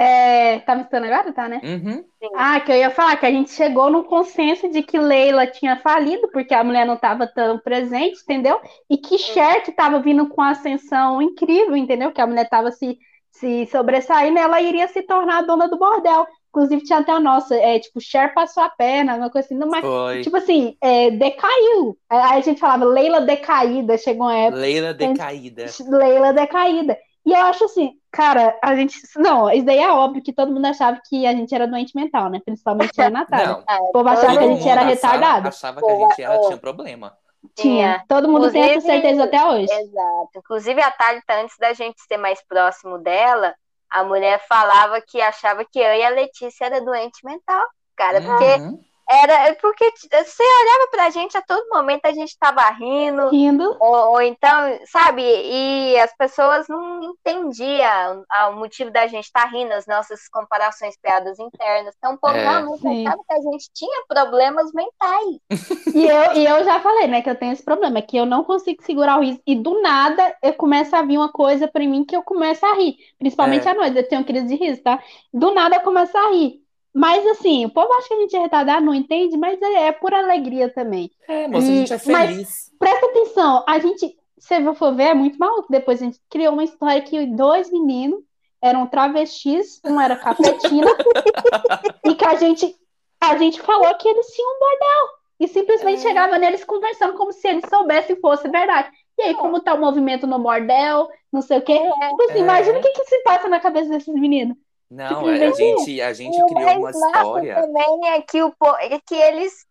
é, tá me escutando agora? Tá, né? Uhum. Ah, que eu ia falar que a gente chegou no consenso de que Leila tinha falido, porque a mulher não estava tão presente, entendeu? E que Cher, que estava vindo com ascensão incrível, entendeu? Que a mulher estava se, se sobressaindo, ela iria se tornar a dona do bordel. Inclusive, tinha até a nossa, é, tipo, Cher passou a perna, uma coisa assim, mas, Foi. tipo assim, é, decaiu. Aí a gente falava Leila decaída, chegou uma época. Leila decaída. Leila decaída. E eu acho assim, cara, a gente. Não, isso daí é óbvio que todo mundo achava que a gente era doente mental, né? Principalmente a Natália. Não, o povo achava que a gente era retardado. Achava que a gente era, tinha problema. Tinha. Todo mundo Inclusive, tem essa certeza até hoje. Exato. Inclusive, a Thalita, antes da gente ser mais próximo dela, a mulher falava que achava que eu e a Letícia era doente mental, cara, porque uhum. Era é porque você olhava pra gente a todo momento, a gente tava rindo. Rindo. Ou, ou então, sabe, e as pessoas não entendiam o motivo da gente estar tá rindo, as nossas comparações, piadas internas. Então, o povo é, realmente achava que a gente tinha problemas mentais. *laughs* e, eu, e eu já falei, né, que eu tenho esse problema, é que eu não consigo segurar o riso. E do nada eu começo a vir uma coisa pra mim que eu começo a rir. Principalmente é. à noite, eu tenho crise de riso, tá? Do nada eu começo a rir. Mas assim, o povo acha que a gente é retardado, não entende, mas é, é por alegria também. É, moça, a gente é feliz. Mas presta atenção, a gente, se for ver, é muito maluco. Depois a gente criou uma história que dois meninos eram travestis, um era cafetina, *laughs* e que a gente, a gente falou que eles tinham um bordel. E simplesmente é. chegava neles conversando como se eles soubessem e fosse verdade. E aí, como tá o movimento no bordel, não sei o quê. É. Tipo assim, imagina o que, que se passa na cabeça desses meninos. Não, a gente, a gente criou uma história. também é que, o, é que eles,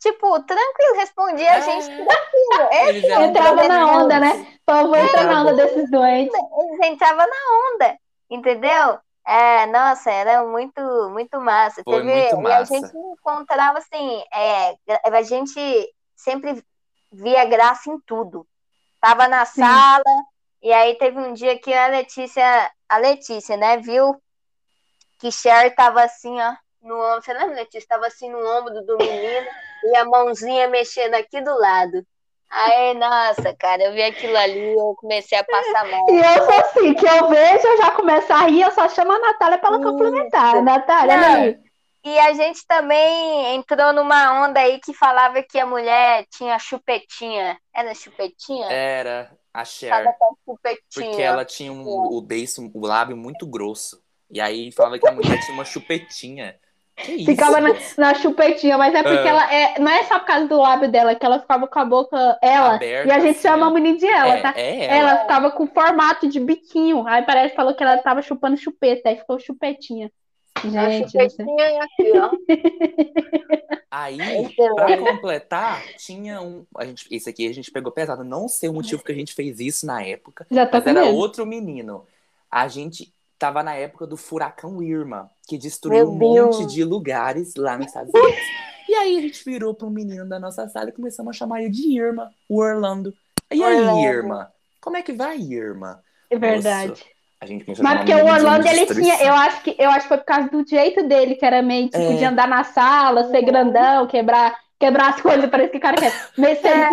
tipo, tranquilo, respondiam é. a gente tranquilo. entrava na onda, né? Por entrar na onda desses doentes. Eles entravam na onda, entendeu? É, nossa, era muito, muito massa. Foi Teve, muito massa. E a gente encontrava, assim, é, a gente sempre via graça em tudo. Tava na Sim. sala, e aí teve um dia que a Letícia, a Letícia, né, viu que Cher tava assim, ó, no ombro. Você lembra, Letícia? Tava assim no ombro do menino e a mãozinha mexendo aqui do lado. Aí, nossa, cara, eu vi aquilo ali eu comecei a passar mal. E eu sou assim, que eu vejo, eu já começo a rir, eu só chamo a Natália pra ela complementar. Natália, aí. E a gente também entrou numa onda aí que falava que a mulher tinha chupetinha. Era chupetinha? Era, a Cher. Porque ela tinha um, o beiço, o lábio muito grosso. E aí falava que a mulher tinha uma chupetinha. Que ficava na, na, chupetinha, mas é porque é. ela é, não é só por causa do lábio dela, que ela ficava com a boca, ela, Aberta, e a gente assim, chama a menina de ela, é, tá? É ela. ela. ficava com formato de biquinho, aí parece que falou que ela tava chupando chupeta, aí ficou chupetinha. Gente, chupetinha aqui, ó. *laughs* Aí, pra completar, tinha um. A gente, esse aqui a gente pegou pesado. Não sei o motivo que a gente fez isso na época. Já mas era medo. outro menino. A gente estava na época do furacão Irma, que destruiu um monte de lugares lá nos Estados *laughs* Unidos. e aí a gente virou para um menino da nossa sala e começamos a chamar ele de Irma, o Orlando. E aí, Orlando. Irma? Como é que vai, Irma? É verdade. Nossa, a gente Mas porque o Orlando, ele tinha, eu acho, que, eu acho que foi por causa do jeito dele, que era meio tipo é. de andar na sala, ser grandão, quebrar, quebrar as coisas, parece que o cara quer. *laughs* Meio é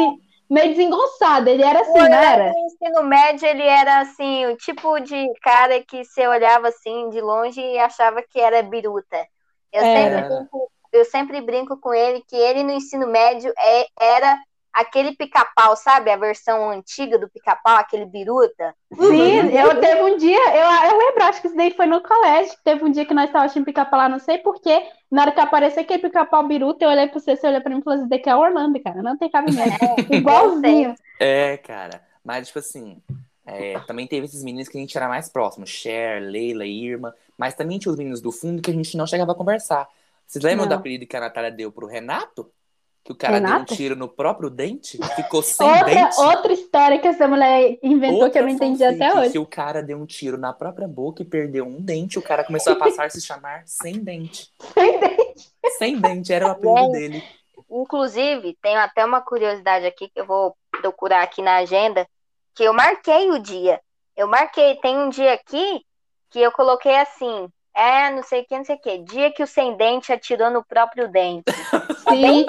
meio desengonçado. Ele era assim, não era? No ensino médio, ele era assim, o tipo de cara que você olhava assim de longe e achava que era biruta. Eu, sempre brinco, eu sempre brinco com ele que ele no ensino médio é, era aquele pica-pau, sabe? A versão antiga do pica-pau, aquele biruta. Sim, eu teve um dia, eu, eu lembro, acho que isso daí foi no colégio, teve um dia que nós estávamos assistindo pica-pau lá, não sei porquê, na hora que apareceu aquele pica-pau biruta, eu olhei pra você, você olhou pra mim e falou assim, daqui é Orlando, cara, não tem cabimento. É, *laughs* Igualzinho. É, cara, mas tipo assim, é, também teve esses meninos que a gente era mais próximo, Cher, Leila, Irma, mas também tinha os meninos do fundo que a gente não chegava a conversar. Vocês lembram não. do apelido que a Natália deu pro Renato? Que o cara Renata? deu um tiro no próprio dente, ficou sem outra, dente. Outra história que essa mulher inventou outra que eu não entendi até hoje. Que o cara deu um tiro na própria boca e perdeu um dente, o cara começou a passar a se chamar sem dente. Sem dente. Sem dente, era o apelido dele. Inclusive, tenho até uma curiosidade aqui que eu vou procurar aqui na agenda, que eu marquei o dia. Eu marquei, tem um dia aqui que eu coloquei assim, é é não sei o que, não sei o que. Dia que o sem dente atirou no próprio dente. *laughs* Sim.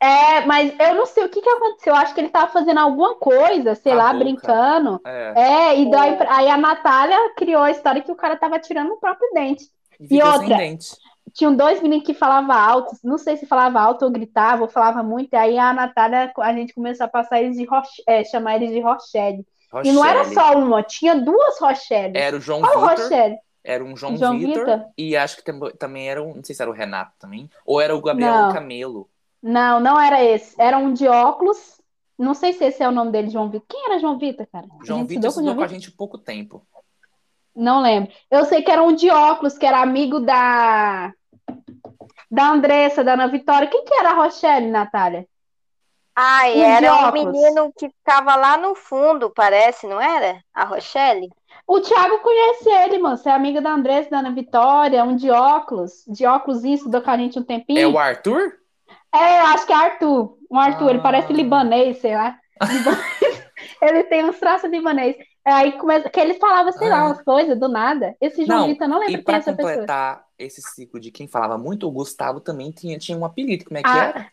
É, mas eu não sei o que, que aconteceu. Eu acho que ele tava fazendo alguma coisa, sei A lá, boca. brincando. É. É, e daí, É. aí a Natália criou a história que o cara tava tirando no próprio dente. E ficou outra? sem dente. Tinham dois meninos que falavam alto, não sei se falava alto ou gritava, ou falava muito, e aí a Natália, a gente começou a passar eles de Roche, é, chamar eles de Rochelle. E não era Rochelle. só uma, tinha duas Rochelle. Era o João Qual Vitor. Rochelle? Era um João, João Vitor. Vitor? E acho que tam- também era um. Não sei se era o Renato também. Ou era o Gabriel Não. Camelo. Não, não era esse. Era um de óculos. Não sei se esse é o nome dele, João Vitor. Quem era João Vitor, cara? João Vitor estudou com estudou João com a gente há pouco tempo. Não lembro. Eu sei que era um de óculos, que era amigo da da Andressa, da Ana Vitória. Quem que era a Rochelle, Natália? Ai, Um era um menino que ficava lá no fundo, parece, não era? A Rochelle? O Thiago conhece ele, mano. Você é amiga da Andressa, da Ana Vitória, um de óculos. De óculos, isso, estudou com a gente um tempinho. É o Arthur? É, eu acho que é Arthur. Um Arthur, ele Ah. parece libanês, sei lá. Libanês. *laughs* ele tem uns traços libanês. Aí começa, que ele falava, sei lá, Ah. umas coisas do nada. Esse João Não, Vitor, eu não E lembro quem é pra essa pessoa. completar esse ciclo de quem falava muito, o Gustavo também tinha, tinha um apelido. Como é que Ah, era?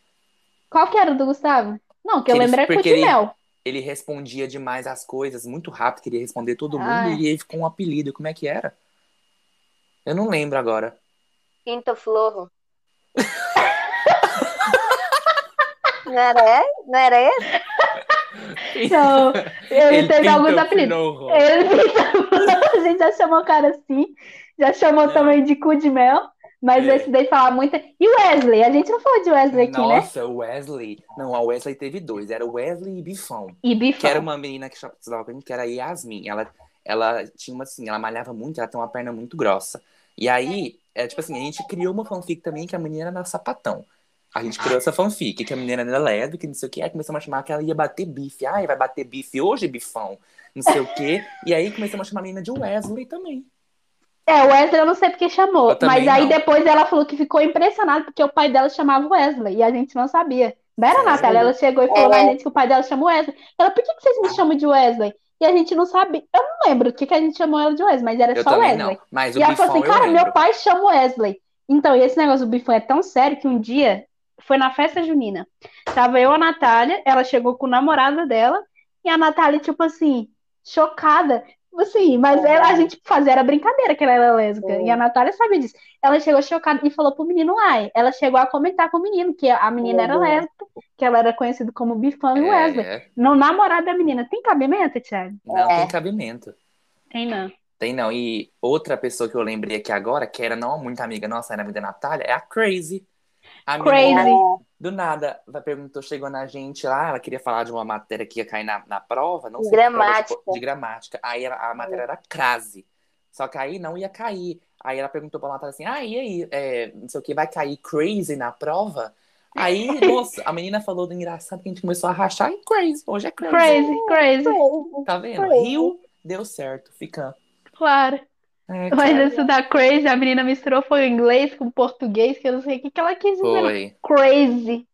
Qual que era o do Gustavo? Não, que eu Que ele- lembro é ele- Cutimel. Ele respondia demais as coisas muito rápido, queria responder todo mundo, Ah, é. e ele ficou um apelido. Como é que era? Eu não lembro agora. Quinto Florro. *laughs* Não era, esse? não era esse? Então, ele, teve alguns apelidos. fino. Ele a gente já chamou o cara assim, já chamou Não. também de cu de mel, mas É. esse daí fala muito. E o Wesley? A gente não falou de Wesley aqui, né? Nossa, o Wesley. Não, a Wesley teve dois. Era Wesley e Bifão. E Bifão. Que era uma menina que estudava com a gente, que era a Yasmin. Ela, ela tinha uma assim, ela malhava muito, ela tem uma perna muito grossa. E aí, é, tipo assim, a gente criou uma fanfic também que a menina era sapatão. A gente criou essa fanfic, que a menina era lésbica, não sei o que, aí começamos a chamar que ela ia bater bife. Ai, vai bater bife hoje, bifão? Não sei o quê. E aí começamos a chamar a menina de Wesley também. É, o Wesley eu não sei porque chamou, mas aí não. depois ela falou que ficou impressionada porque o pai dela chamava Wesley e a gente não sabia. Não era? Natália? Ela chegou e falou É. pra gente que o pai dela chama Wesley. Ela, por que, que vocês me chamam de Wesley? E a gente não sabia. Eu não lembro o que, que a gente chamou ela de Wesley, mas era Eu só Wesley. não. Mas o E ela falou assim, cara, lembro. meu pai chama Wesley. Então, e esse negócio do bifão é tão sério que um dia foi na festa junina. Tava eu, a Natália, ela chegou com o namorado dela, e a Natália, tipo assim, chocada. Tipo Assim, mas Uhum. ela, a gente fazia, era brincadeira que ela era lésbica. Uhum. E a Natália sabia disso. Ela chegou chocada e falou pro menino lá. Ela chegou a comentar com o menino que a menina era Uhum. lésbica, que ela era conhecida como Bifão e Wesley. É, No namorado da menina. Tem cabimento, Thiago? não É. tem cabimento. Tem não. Tem não. E outra pessoa que eu lembrei aqui agora, que era não muito amiga nossa, era amiga da Natália, é a Crazy. A Crazy. menina, do nada, ela perguntou, chegou na gente lá, ela queria falar de uma matéria que ia cair na, na prova, não sei que prova de- Gramática. de, gramática. Aí ela- a matéria era crase. Só que aí não ia cair. Aí ela perguntou pra Natália assim, ah, e aí, é, não sei o que, vai cair crazy na prova? Aí, *laughs* moça, a menina falou do engraçado que a gente começou a rachar e crazy. Hoje é crazy. Crazy, crazy. Tá vendo? Crazy. Rio, deu certo, fica. Claro. É, Mas cara, esse da crazy, a menina misturou foi o inglês com o português, que eu não sei o que, que ela quis dizer. foi. Crazy.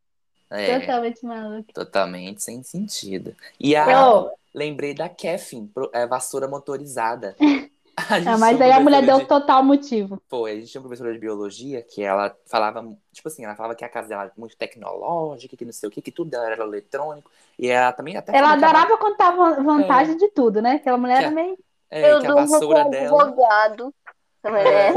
É, Totalmente maluca. totalmente sem sentido. E a, Eu, lembrei da Keffin, pro- é, vassoura motorizada. *laughs* Ah, mas aí a mulher professora deu de- total motivo. Foi, a gente tinha uma professora de biologia que ela falava, tipo assim, ela falava que a casa dela era muito tecnológica, que não sei o que, que tudo dela era eletrônico. E ela também até Ela adorava contar van- vantagem de tudo, né? Aquela mulher Que era meio. É, Eu que a vassoura dela, advogado. É. É.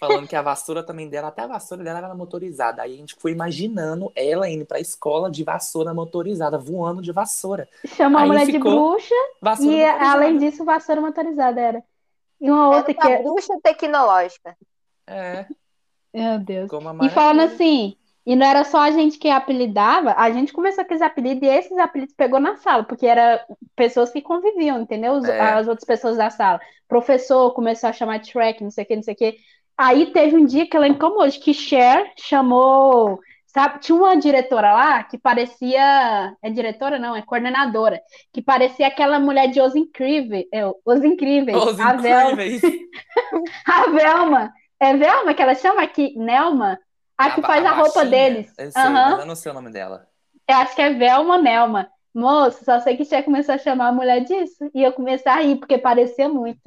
falando que a vassoura também dela, até a vassoura dela era motorizada. Aí a gente foi imaginando ela indo pra escola de vassoura motorizada, voando de vassoura. Chamou a mulher de bruxa e, além disso, vassoura motorizada era. E uma outra Era que uma é. bruxa tecnológica. É, Meu Deus. como a E falando assim, e não era só a gente que apelidava, a gente começou com esses apelidos e esses apelidos pegou na sala, porque era pessoas que conviviam, entendeu? Os- É. As outras pessoas da sala. Professor começou a chamar de Shrek, não sei o que, não sei o que. Aí teve um dia que eu lembro como hoje, que Cher chamou, sabe? Tinha uma diretora lá que parecia, é diretora não, é coordenadora, que parecia aquela mulher de Os Incríveis, é, Os Incríveis, Os a Velma. incríveis. *laughs* A Velma. É Velma que ela chama aqui? Nelma? A que faz a, roupa baixinha, deles. Eu sei, mas eu não sei o nome dela. Eu acho que é Velma Nelma. Moço, só sei que tinha começado a chamar a mulher disso. E eu comecei a rir, porque parecia muito.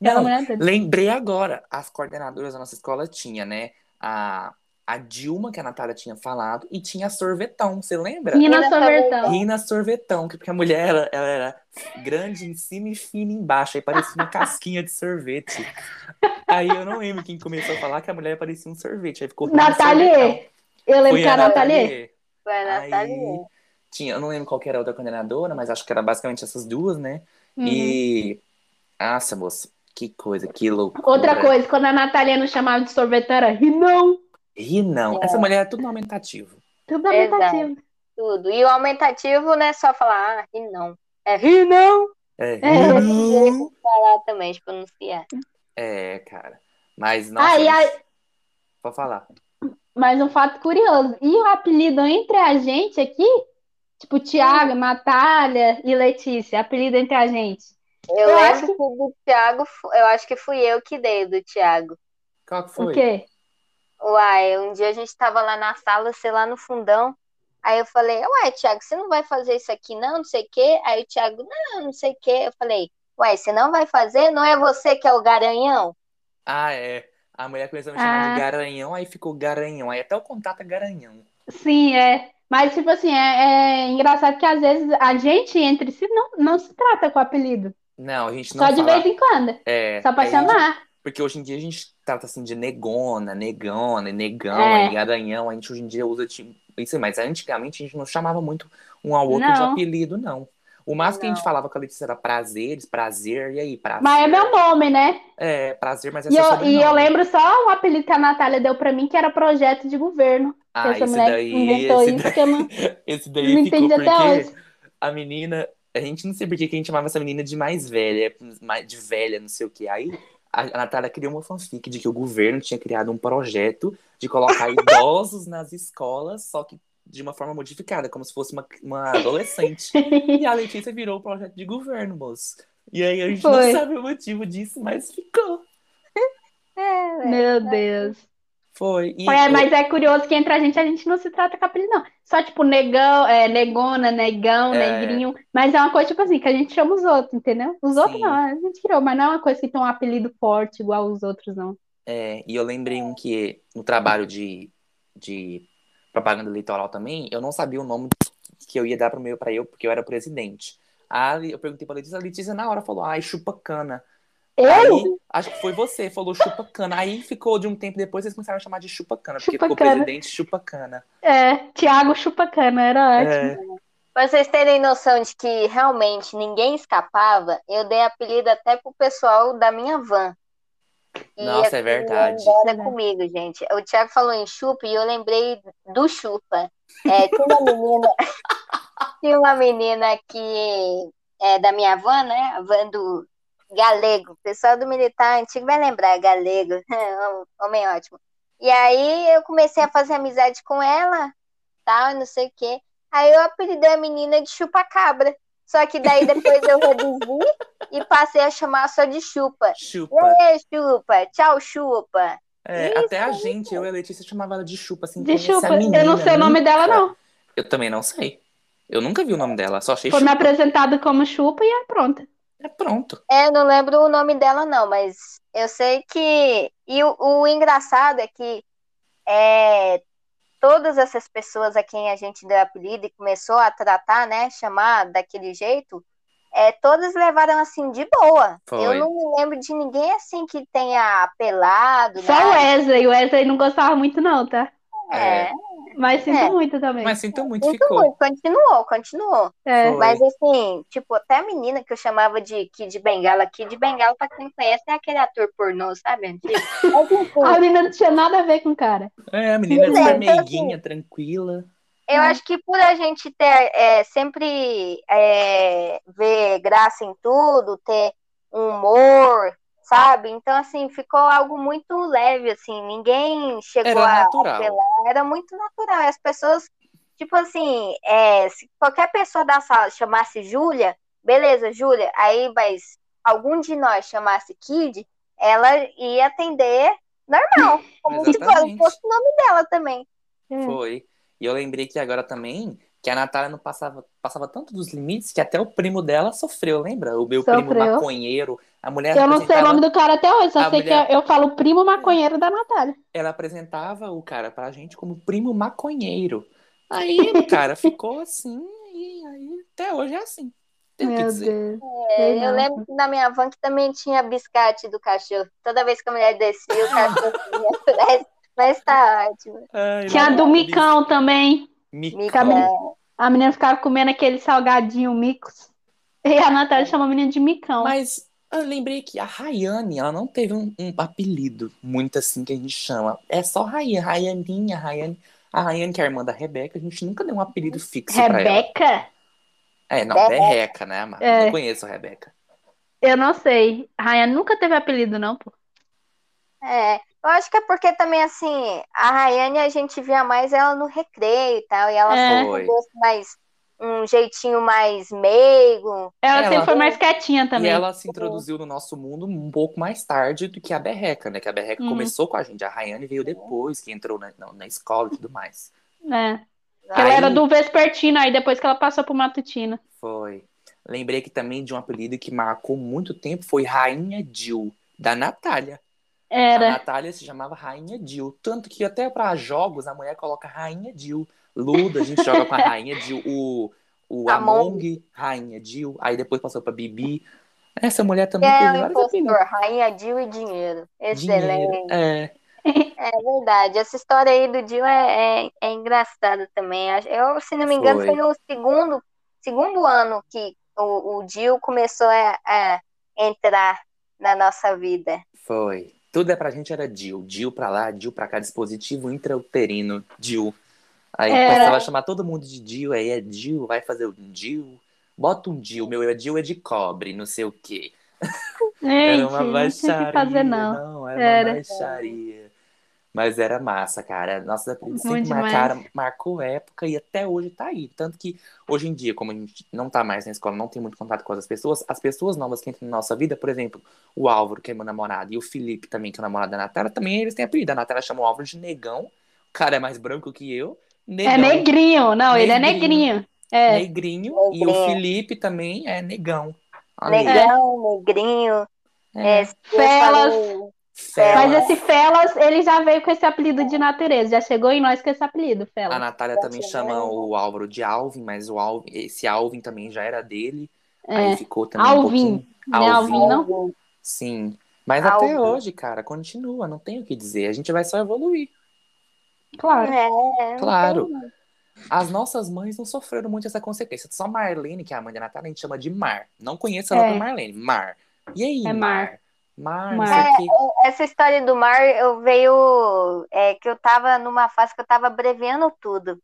Não, lembrei agora. As coordenadoras da nossa escola tinha, né? A, a Dilma, que a Natália tinha falado, e tinha a Sorvetão, você lembra? Rina Sorvetão. Rina Sorvetão, porque a mulher ela, ela era grande em cima e fina embaixo, aí parecia uma casquinha de sorvete. Aí eu não lembro quem começou a falar que a mulher parecia um sorvete, aí ficou Natália. Eu lembro Foi que a Natália. Foi a Natália. Tinha, eu não lembro qual era a outra coordenadora, mas acho que era basicamente essas duas, né? Uhum. E. Nossa, moça, que coisa, que loucura. Outra coisa, quando a Natália nos chamava de sorvete, era ri não. Ri não. É. Essa mulher é tudo aumentativo. Tudo aumentativo. Exato. Tudo. E o aumentativo não é só falar, ah, ri não. É ri não. É, *laughs* ri é. não. falar também, de pronunciar. É, cara. Mas, nossa. Ai, ai. Pode falar. Mas um fato curioso. E o apelido entre a gente aqui Tipo, Tiago, Natália e Letícia, apelido entre a gente. Eu, eu acho que... do Tiago, eu acho que fui eu que dei do Tiago. Qual que foi? O quê? Uai, um dia a gente tava lá na sala, sei lá no fundão. Aí eu falei, uai, Tiago, você não vai fazer isso aqui não, não sei o quê. Aí o Tiago, não, não sei o quê. Eu falei, uai, você não vai fazer? Não é você que é o garanhão? Ah, é. A mulher começou a me chamar ah. de garanhão, aí ficou garanhão. Aí até o contato é garanhão. Sim, é. Mas, tipo assim, é, é, engraçado que às vezes a gente entre si não, não se trata com apelido. Não, a gente não Só de vez em quando. É, Só pra chamar. Gente... Porque hoje em dia a gente trata assim de negona, negona, negão, é. garanhão. A gente hoje em dia usa tipo, isso, mas antigamente a gente não chamava muito um ao outro não. de apelido, não. O máximo que a gente falava com a Letícia era prazeres, prazer, e aí, prazer. Mas é meu nome, né? É, prazer, mas é e eu, E eu lembro só um apelido que a Natália deu pra mim, que era projeto de governo. Ah, esse daí, inventou esse isso daí, que eu não, *laughs* esse daí não ficou porque hoje. a menina, a gente não sei por que a gente chamava essa menina de mais velha, de velha, não sei o que. Aí a, a Natália criou uma fanfic de que o governo tinha criado um projeto de colocar *laughs* idosos nas escolas, só que de uma forma modificada, como se fosse uma, uma adolescente. *laughs* e a Letícia virou o projeto de governo, moço. E aí a gente Foi. não sabe o motivo disso, mas ficou. *laughs* É, Meu Deus. Foi. E é, mas é curioso que entre a gente a gente não se trata com apelido, não. Só tipo negão, é, negona, negão, é... negrinho. Mas é uma coisa tipo assim, que a gente chama os outros, entendeu? Os Sim. outros não, a gente criou, mas não é uma coisa que tem um apelido forte igual os outros, não. É, e eu lembrei um que no trabalho de, de propaganda eleitoral também, eu não sabia o nome que eu ia dar pro meu para eu, porque eu era presidente. Aí eu perguntei pra Letícia, a Letícia na hora falou, ai, chupa cana. Eu? Aí, acho que foi você, falou chupa-cana. Aí ficou de um tempo depois, vocês começaram a chamar de chupa-cana, porque chupa ficou presidente chupa-cana. É, Tiago chupa-cana, era é. ótimo. É. Pra vocês terem noção de que realmente ninguém escapava, eu dei apelido até pro pessoal da minha van. E Nossa, é verdade. Embora comigo, gente. O Thiago falou em chupa e eu lembrei do chupa. É, tinha uma menina, *laughs* tinha uma menina que é da minha van, né? A van do, Galego. O pessoal do militar antigo vai lembrar, Galego. *laughs* Homem ótimo. E aí eu comecei a fazer amizade com ela, tal, não sei o quê. Aí eu apelidei a menina de chupa-cabra. Só que daí depois eu reduzi e passei a chamar só de chupa. Chupa. E aí, chupa. Tchau, chupa. É, Isso, até a gente, eu e a Letícia chamava ela de chupa, assim. De chupa. Menina, eu não sei o nome dela, não. Eu também não sei. Eu nunca vi o nome dela, só achei Foi chupa. me apresentado como chupa e é pronta. É pronto. É, não lembro o nome dela, não, mas eu sei que. E o, o engraçado é que é, todas essas pessoas a quem a gente deu apelido e começou a tratar, né? Chamar daquele jeito, é, todas levaram assim de boa. Foi. Eu não me lembro de ninguém assim que tenha apelado. Só o Wesley. O Wesley não gostava muito, não, tá? É. é. Mas sinto é. muito também. Mas sinto muito, sinto ficou. Muito. Continuou, continuou. É. Mas assim, tipo, até a menina que eu chamava de Kid Bengala, Kid Bengala, pra quem não conhece, é aquele ator pornô, sabe? *laughs* a menina não tinha nada a ver com o cara. É, a menina é super então, meiguinha, assim, tranquila. Eu acho que por a gente ter é, sempre é, ver graça em tudo, ter um humor, sabe? Então, assim, ficou algo muito leve, assim, ninguém chegou era a natural. apelar, era muito natural. As pessoas, tipo assim, é, se qualquer pessoa da sala chamasse Júlia, beleza, Júlia, aí, mas algum de nós chamasse Kid, ela ia atender normal, *laughs* como se fosse o nome dela também. Foi. E eu lembrei que agora também que a Natália não passava, passava tanto dos limites que até o primo dela sofreu, lembra? O meu sofreu. primo maconheiro. A mulher Eu não sei o nome do cara até hoje, só sei mulher... que eu falo primo maconheiro da Natália. Ela apresentava o cara pra gente como primo maconheiro. Aí o cara ficou assim, e aí até hoje é assim. Meu Deus. É, eu lembro que na minha van que também tinha biscate do cachorro. Toda vez que a mulher descia, o cachorro vinha. Mas tá ótimo. Ai, tinha a do micão também. Micão. A menina ficava comendo aquele salgadinho micos. E a Natália chama a menina de micão. Mas eu lembrei que a Rayane, ela não teve um, um, apelido muito assim que a gente chama. É só Rayane, Rayaninha, Rayane. A Rayane, que é a irmã da Rebeca, a gente nunca deu um apelido fixo Rebeca? pra ela. Rebeca? É, não, Berreca, né, Amada? É. Não conheço a Rebeca. Eu não sei. Rayane nunca teve apelido, não, pô. É, eu acho que é porque também, assim, a Rayane a gente via mais ela no recreio e tal, e ela é. foi um mais um jeitinho mais meigo. Ela, ela sempre foi mais quietinha também. E ela se introduziu no nosso mundo um pouco mais tarde do que a Berreca, né? Que a Berreca uhum. começou com a gente. A Rayane veio depois, que entrou na, na escola e tudo mais. É. Aí... Ela era do Vespertino, aí depois que ela passou pro Matutina. Foi. Lembrei que também de um apelido que marcou muito tempo foi Rainha Jill, da Natália. Era. A Natália se chamava Rainha Jill. Tanto que até para jogos a mulher coloca Rainha Jill. Luda, a gente joga com a *laughs* Rainha Jill. O, o Among, Rainha Jill. Aí depois passou pra Bibi. Essa mulher também é, teve vários impostor, Rainha Jill e dinheiro. Excelente. Dinheiro, é. *laughs* É verdade. Essa história aí do Jill é, é, é engraçada também. Eu, se não me engano, foi, foi no segundo, segundo ano que o, o Jill começou a, a entrar na nossa vida. Foi. Tudo é pra gente era Dil. Dil pra lá, Dil pra cá, dispositivo intrauterino, Dil. Aí é. começava a chamar todo mundo de Dil, aí é Dil, vai fazer o Dil. Bota um Dil, meu Dil é de cobre, não sei o quê. Gente, *laughs* era uma baixaria. Não, fazer, não. não era, era uma baixaria. Mas era massa, cara. Apelidos sempre marcaram, marcou época e até hoje tá aí. Tanto que hoje em dia, como a gente não tá mais na escola, não tem muito contato com as pessoas, as pessoas novas que entram na nossa vida, por exemplo, o Álvaro, que é meu namorado, e o Felipe também, que é o namorado da Natália, também eles têm apelido. A Natália chama o Álvaro de negão. O cara é mais branco que eu. Negão. É negrinho, não, negrinho, ele é negrinho. É. Negrinho. E o Felipe também é negão. Negão, negrinho. É. É, Felas. Felas. Mas esse Felas, ele já veio com esse apelido de natureza, já chegou em nós com esse apelido, Felas. A Natália também chama o Álvaro de Alvin, mas o Alvin, esse Alvin também já era dele. É. Aí ficou também Alvin. um pouquinho... Não é Alvin, não? Sim. Mas Alvin. até hoje, cara, continua, não tem o que dizer. A gente vai só evoluir. Claro. É, claro. As nossas mães não sofreram muito essa consequência. Só Marlene, que é a mãe da Natália, a gente chama de Mar. Não conheço ela é. como Marlene. Mar. E aí, é Mar? Mar. Mar, mar. É, essa história do mar, eu veio é, que eu tava numa fase que eu tava abreviando tudo.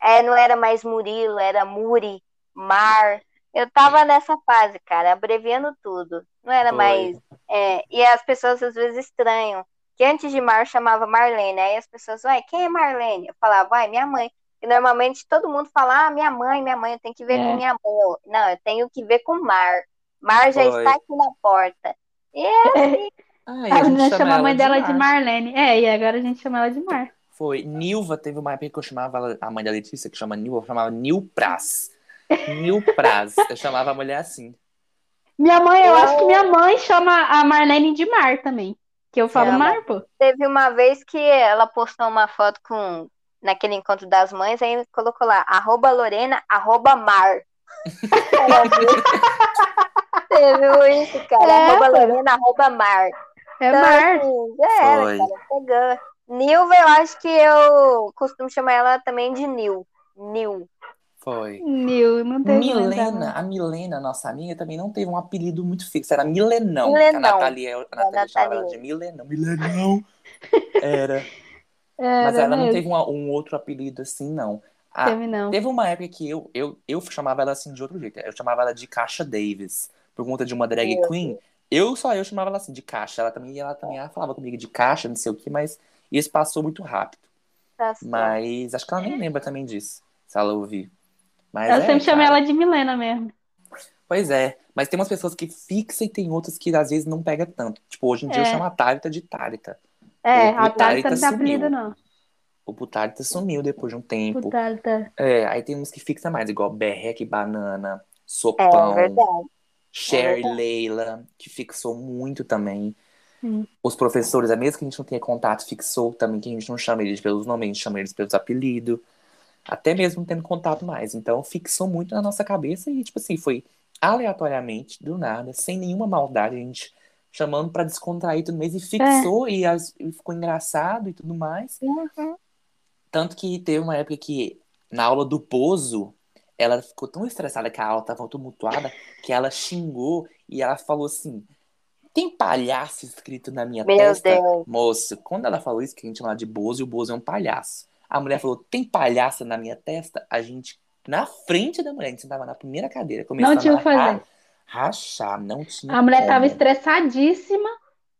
É, não era mais Murilo, era Muri, Mar. Eu tava nessa fase, cara, abreviando tudo. Não era Foi. mais. É, e as pessoas às vezes estranham. Que antes de Mar chamava Marlene. Aí as pessoas, uai, quem é Marlene? Eu falava, vai, minha mãe. E normalmente todo mundo fala, ah, minha mãe, minha mãe, eu tenho que ver é. com minha mãe. Eu, não, eu tenho que ver com Mar. Mar já Foi. está aqui na porta. É assim. Ah, a, a gente chama a mãe de dela de Marlene. É, e agora a gente chama ela de Mar. Foi. Nilva teve uma época que eu chamava a mãe da Letícia, que chama Nilva, eu chamava Nil Praz. Nil Praz. Eu chamava a mulher assim. Minha mãe, eu acho que minha mãe chama a Marlene de Mar também. Que eu falo ela Mar, pô. Teve uma vez que ela postou uma foto com naquele encontro das mães, aí colocou lá, arroba Lorena, arroba Mar. *laughs* Você viu isso, cara? É, arroba Lorena, arroba Mar. É então, Mar. Assim, já era, cara. Pegou. Nilva, eu acho que eu costumo chamar ela também de Nil. Nil. Foi. Nil, não teve Milena, a Milena, nossa amiga, também não teve um apelido muito fixo. Era Milenão. Milenão. a Natália, a Natália chamava ela de Milenão. Milenão. Era. Era Mas ela mesmo. não teve um, um, outro apelido assim, não. Ah, teve, não. Teve uma época que eu, eu, eu chamava ela assim de outro jeito. Eu chamava ela de Caixa Davis por conta de uma drag queen, eu só eu chamava ela assim de caixa. Ela também, ela também ela falava comigo de caixa, não sei o que, mas isso passou muito rápido. Mas acho que ela nem lembra também disso, se ela ouvir. Mas eu é, sempre chamei ela de Milena mesmo. Pois é, mas tem umas pessoas que fixam e tem outras que às vezes não pega tanto. Tipo, hoje em dia é. eu chamo a Thalita de Thalita. É, a Thalita não tem apelido, não. O Putalita sumiu depois de um tempo. Putalita. É, aí tem uns que fixa mais, igual Berrec Banana, Sopão, É verdade. Cher É verdade. Leila, que fixou muito também. Sim. Os professores, a mesmo que a gente não tenha contato, fixou também que a gente não chama eles pelos nomes, a gente chama eles pelos apelidos. Até mesmo não tendo contato mais. Então, fixou muito na nossa cabeça e, tipo assim, foi aleatoriamente, do nada, sem nenhuma maldade, a gente chamando pra descontrair tudo mais e fixou e, as- e ficou engraçado e tudo mais. Uhum. Tanto que teve uma época que, na aula do Bozo, ela ficou tão estressada que a aula tava tumultuada que ela xingou e ela falou assim: tem palhaço escrito na minha Meu testa? Deus. Moço, quando ela falou isso, que a gente chama de Bozo, e o Bozo é um palhaço. A mulher falou: tem palhaço na minha testa? A gente, na frente da mulher, a gente sentava na primeira cadeira, começou Não tinha o que fazer. rachar, não tinha A mulher tava como. estressadíssima,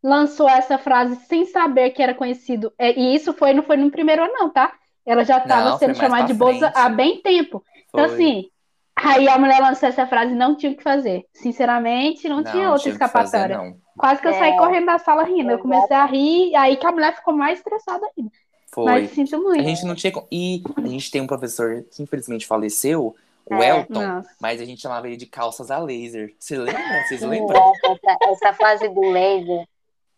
lançou essa frase sem saber que era conhecido. É, e isso foi, não foi no primeiro ano, não, tá? Ela já estava sendo chamada de frente. há bem tempo. Então, assim, aí a mulher lançou essa frase e não tinha o que fazer. Sinceramente, não, tinha outra tinha fazer, escapatória. não. Quase que eu saí É. correndo da sala rindo. Eu comecei a rir, aí que a mulher ficou mais estressada ainda. Foi. Mas sinto muito. A gente não tinha. E a gente tem um professor que infelizmente faleceu, o É. Elton, Nossa. mas a gente chamava ele de calças a laser. Você lembra? Vocês *laughs* lembram? Essa, essa fase do laser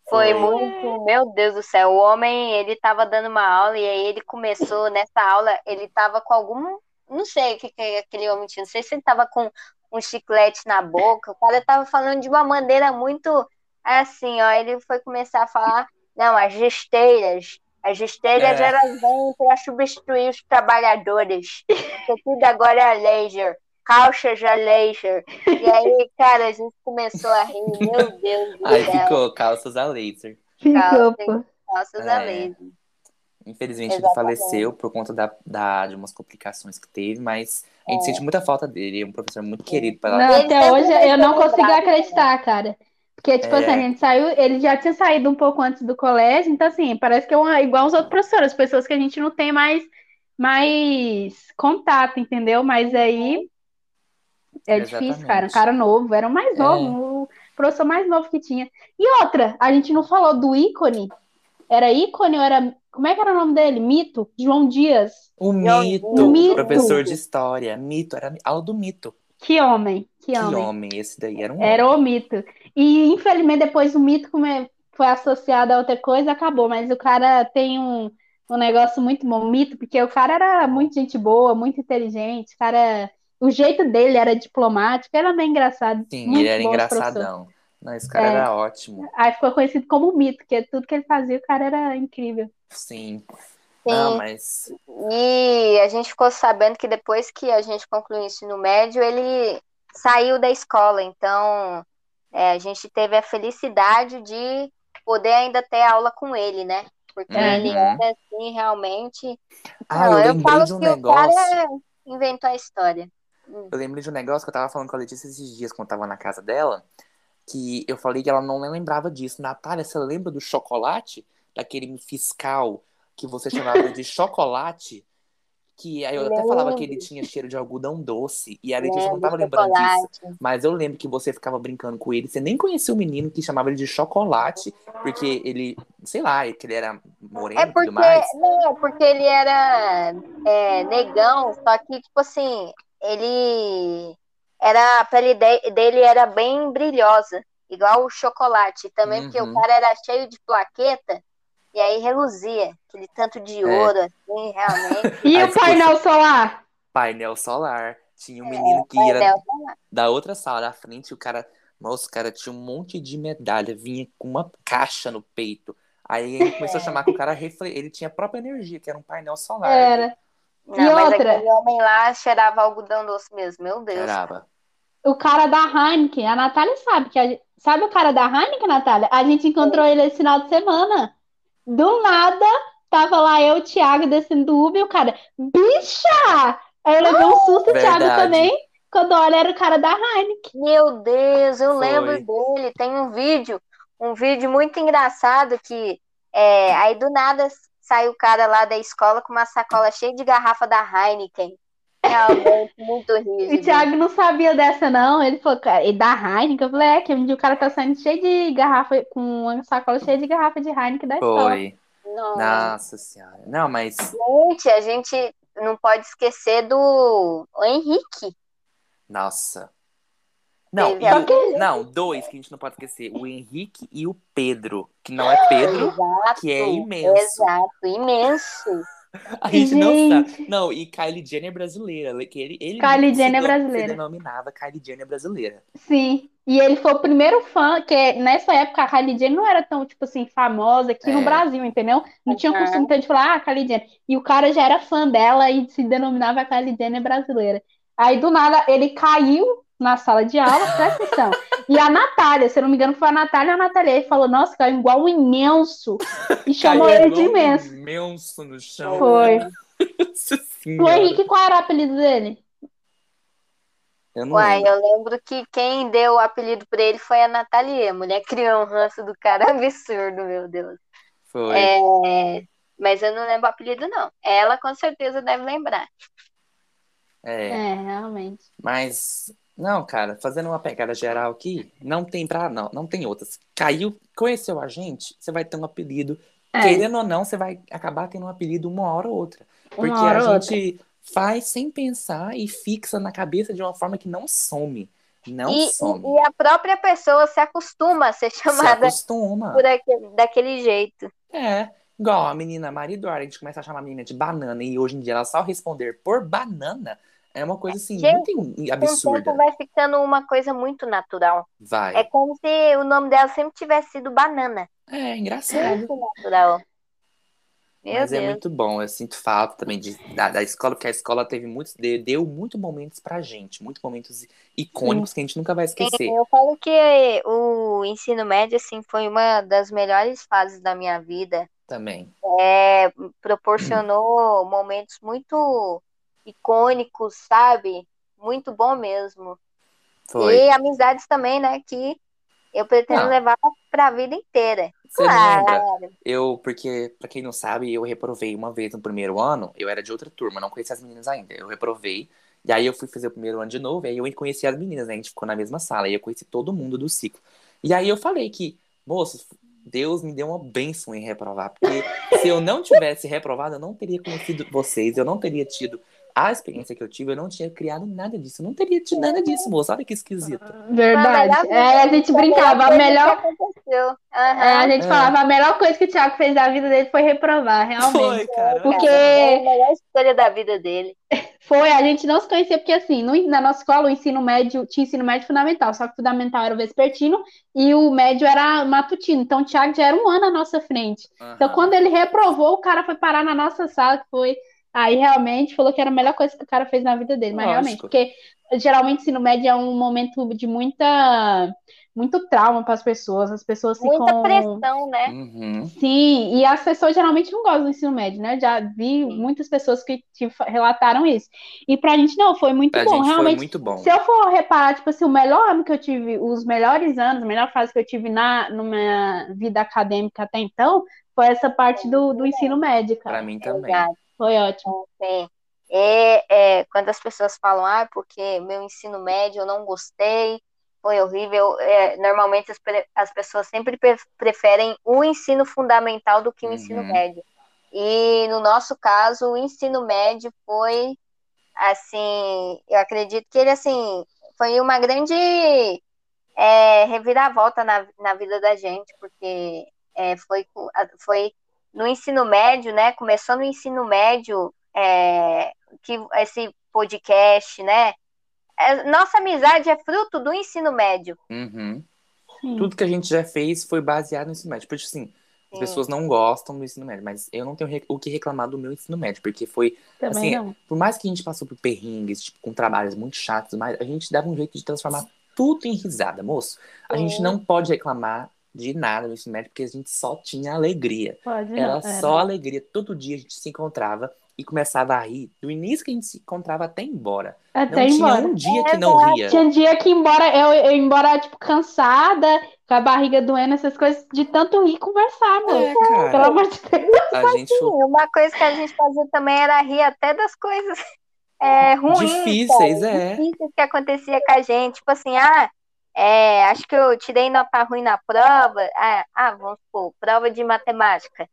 foi Foi. muito, meu Deus do céu. O homem, ele tava dando uma aula e aí ele começou nessa aula, ele tava com algum, não sei o que, que aquele homem tinha, não sei se ele tava com um chiclete na boca. O cara tava falando de uma maneira muito assim, ó. Ele foi começar a falar, não, as gesteiras. As gesteiras É. elas vêm para substituir os trabalhadores. Porque tudo agora é laser. Calças a laser. E aí, cara, a gente começou a rir. Meu Deus do Aí céu. ficou calças a laser. Ficou. Calças a É. laser. Infelizmente ele Exatamente. faleceu por conta da, da- de umas complicações que teve, mas a gente sente muita falta dele. É um professor muito querido pela Não, Ele até hoje eu não consigo acreditar, cara. Porque, tipo É. assim, a gente saiu, ele já tinha saído um pouco antes do colégio, então, assim, parece que é uma- igual os outros professores, pessoas que a gente não tem mais, mais contato, entendeu? Mas aí é difícil, Exatamente. cara. Um cara novo, era o mais É. novo, o professor mais novo que tinha. E outra, a gente não falou do ícone. Era ícone ou era. Como é que era o nome dele? Mito? João Dias. O mito, Deus. Mito. professor de história. Mito, era aula do mito. Que homem, que Que homem. homem, esse daí era um Era homem. o mito. E infelizmente depois o mito como é- foi associado a outra coisa, acabou. Mas o cara tem um, um negócio muito bom, mito, porque o cara era muito gente boa, muito inteligente, o cara, o jeito dele era diplomático, era bem engraçado. Sim, muito ele era bom esse professor. Não, esse cara É. era ótimo. Aí ficou conhecido como mito, porque tudo que ele fazia, o cara era incrível. Sim. Sim. Não, mas E a gente ficou sabendo que depois que a gente concluiu o ensino médio, ele saiu da escola. Então, é, a gente teve a felicidade de poder ainda ter aula com ele, né? Porque Uhum. ele era, assim, realmente. Ah, Não, eu eu falo de um que o negócio. cara inventou a história. Eu lembrei de um negócio que eu tava falando com a Letícia esses dias, quando eu tava na casa dela, que eu falei que ela não lembrava disso. Natália, você lembra do chocolate? Daquele fiscal que você chamava de *laughs* chocolate? Que aí eu até falava que ele tinha cheiro de algodão doce. E a Letícia não tava lembrando disso. chocolate. Mas eu lembro que você ficava brincando com ele. Você nem conhecia o menino que chamava ele de chocolate, porque ele, sei lá, que ele era moreno É e porque, tudo mais. não, porque ele era é, negão, só que, tipo assim, ele era, a pele de- dele era bem brilhosa, igual o chocolate. Também porque Uhum. o cara era cheio de plaqueta, e aí reluzia, aquele tanto de É. ouro, assim, realmente. *laughs* E o painel solar? Painel solar. Tinha um menino que Painel era da outra sala da frente, o cara. Nossa, o cara tinha um monte de medalha, vinha com uma caixa no peito. Aí ele começou a chamar que o cara refle... ele tinha a própria energia, que era um painel solar. Era. Não, E mas outra? aquele homem lá cheirava algodão doce mesmo, meu Deus. Cheirava. O cara da Heineken, a Natália sabe que a gente- sabe o cara da Heineken, Natália? A gente encontrou ele esse final de semana. Do nada, tava lá eu, o Thiago, descendo do Uber, e o cara, bicha! Aí eu levei um susto, o Thiago também. Quando olha, era o cara da Heineken. Meu Deus, eu Foi. lembro dele. Tem um vídeo, um vídeo muito engraçado que é, aí do nada sai o cara lá da escola com uma sacola cheia de garrafa da Heineken. Realmente muito E rígido. o Thiago não sabia dessa, não. Ele falou, cara, e da Heineken? Eu falei, é, que um dia o cara tá saindo cheio de garrafa, com uma sacola cheia de garrafa de Heineken da escola. Foi. Nossa senhora. Não, mas. Gente, a gente não pode esquecer do o Henrique. Nossa. Não, e, não, dois que a gente não pode esquecer. O Henrique e o Pedro. Que não é Pedro, exato, que é imenso. Exato, imenso. *laughs* A gente, gente, não sabe. Não, e Kylie Jenner brasileira. Que ele, ele Kylie Jenner brasileira. Se denominava Kylie Jenner brasileira. Sim. E ele foi o primeiro fã, que nessa época a Kylie Jenner não era tão, tipo assim, famosa aqui é. no Brasil, entendeu? Não uhum. tinha o costume de falar, ah, Kylie Jenner. E o cara já era fã dela e se denominava Kylie Jenner brasileira. Aí, do nada, ele caiu na sala de aula, presta atenção. E a Natália, se eu não me engano, foi a Natália a Natália. Ele falou, nossa, caiu igual um imenso. E chamou ele de imenso. imenso no chão. Foi. o Henrique, qual era o apelido dele? Eu Uai, lembro. eu lembro que quem deu o apelido pra ele foi a Natalie. A mulher criou um ranço do cara *laughs* absurdo, meu Deus. Foi. É... Mas eu não lembro o apelido, não. Ela com certeza deve lembrar. É, é realmente. Mas não, cara, fazendo uma pegada geral aqui, não tem pra. Não, não tem outras. Caiu, conheceu a gente, você vai ter um apelido. É. Querendo ou não, você vai acabar tendo um apelido uma hora ou outra. Porque a gente outra. faz sem pensar e fixa na cabeça de uma forma que não some. Não e, some. E a própria pessoa se acostuma a ser chamada se acostuma. por aquele, daquele jeito. É. Igual a menina Maria Eduarda, a gente começa a chamar a menina de banana e hoje em dia ela só responder por banana é uma coisa assim, Gente, muito absurda. Com o vai ficando uma coisa muito natural. Vai. É como se o nome dela sempre tivesse sido Banana. É, engraçado. Muito natural. Meu Mas é Deus. é muito bom. Eu sinto falta também de, da, da escola, porque a escola teve muitos, deu, muitos momentos pra gente, muitos momentos icônicos Sim. que a gente nunca vai esquecer. Eu falo que o ensino médio, assim, foi uma das melhores fases da minha vida. Também. É, proporcionou momentos muito icônicos, sabe? Muito bom mesmo. Foi. E amizades também, né? Que eu pretendo não. levar para a vida inteira. Você claro. lembra? Eu, porque, para quem não sabe, eu reprovei uma vez no primeiro ano. Eu era de outra turma, não conhecia as meninas ainda. Eu reprovei. E aí eu fui fazer o primeiro ano de novo. E aí eu conheci as meninas, né? A gente ficou na mesma sala. E eu conheci todo mundo do ciclo. E aí eu falei que, moços, Deus me deu uma bênção em reprovar. Porque se eu não tivesse reprovado, eu não teria conhecido vocês. Eu não teria tido a experiência que eu tive, eu não tinha criado nada disso. Eu não teria tido nada disso, moça. Olha que esquisito. Verdade. É, a gente brincava. A melhor. Uhum. É, a gente é. falava, a melhor coisa que o Thiago fez da vida dele foi reprovar, realmente. Foi, cara. Porque. É a melhor história da vida dele. *laughs* Foi, a gente não se conhecia, porque assim, no, na nossa escola, o ensino médio tinha ensino médio fundamental, só que o fundamental era o vespertino e o médio era matutino. Então o Thiago já era um ano à nossa frente. Uhum. Então, quando ele reprovou, o cara foi parar na nossa sala, que foi Aí realmente falou que era a melhor coisa que o cara fez na vida dele, mas Lógico. realmente, porque geralmente ensino médio é um momento de muita muito trauma para as pessoas, as pessoas Muita ficam... pressão, né? Uhum. Sim, e as pessoas geralmente não gostam do ensino médio, né? Já vi Sim. muitas pessoas que, relataram isso. E pra gente não, foi muito pra bom, realmente. muito bom. Se eu for reparar, tipo assim, o melhor ano que eu tive, os melhores anos, a melhor fase que eu tive na, minha vida acadêmica até então, foi essa parte do, do ensino médio, cara. Pra mim também. Exato. Foi ótimo. É, é, é, quando as pessoas falam, ah, porque meu ensino médio eu não gostei, foi horrível, é, normalmente as, as, pessoas sempre preferem o ensino fundamental do que o uhum. ensino médio. E no nosso caso, o ensino médio foi, assim, eu acredito que ele, assim, foi uma grande é, reviravolta na, na vida da gente, porque é, foi, foi no ensino médio, né? Começou no ensino médio, é, que esse podcast, né? É, nossa amizade é fruto do ensino médio. Uhum. Tudo que a gente já fez foi baseado no ensino médio. Porque, assim, as pessoas não gostam do ensino médio, mas eu não tenho o que reclamar do meu ensino médio, porque foi, Também assim, não. por mais que a gente passou por perrengues, tipo, com trabalhos muito chatos, mas a gente dava um jeito de transformar tudo em risada, moço. A gente não pode reclamar de nada no ensino médio, porque a gente só tinha alegria. Pode era, era só alegria. Todo dia a gente se encontrava e começava a rir. Do início que a gente se encontrava até embora. Até não embora. tinha um dia que não ria. Tinha dia que embora eu, eu embora tipo cansada, com a barriga doendo, essas coisas de tanto rir e conversar, mano. É, cara. Pelo amor de Deus. A gente... Uma coisa que a gente fazia também era rir até das coisas *laughs* é, ruins. Difíceis, é. Difíceis que acontecia com a gente. Tipo assim, ah, é, acho que eu tirei nota ruim na prova. Ah, ah, vamos supor, prova de matemática.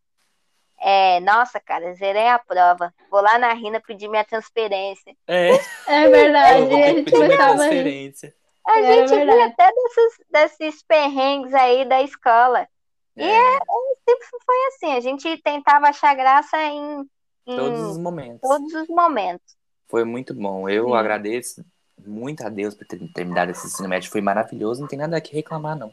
É, nossa, cara, zerei a prova. Vou lá na Rina pedir minha transferência. É, *laughs* É verdade. eu vou ter a que gente pedir transferência. A É gente verdade. via até desses, desses perrengues aí da escola. E É, Sempre foi assim, a gente tentava achar graça em, em todos os momentos. todos os momentos. Foi muito bom. Eu Sim. agradeço muito a Deus por ter terminado esse ensino médio. Foi maravilhoso, não tem nada que reclamar, não.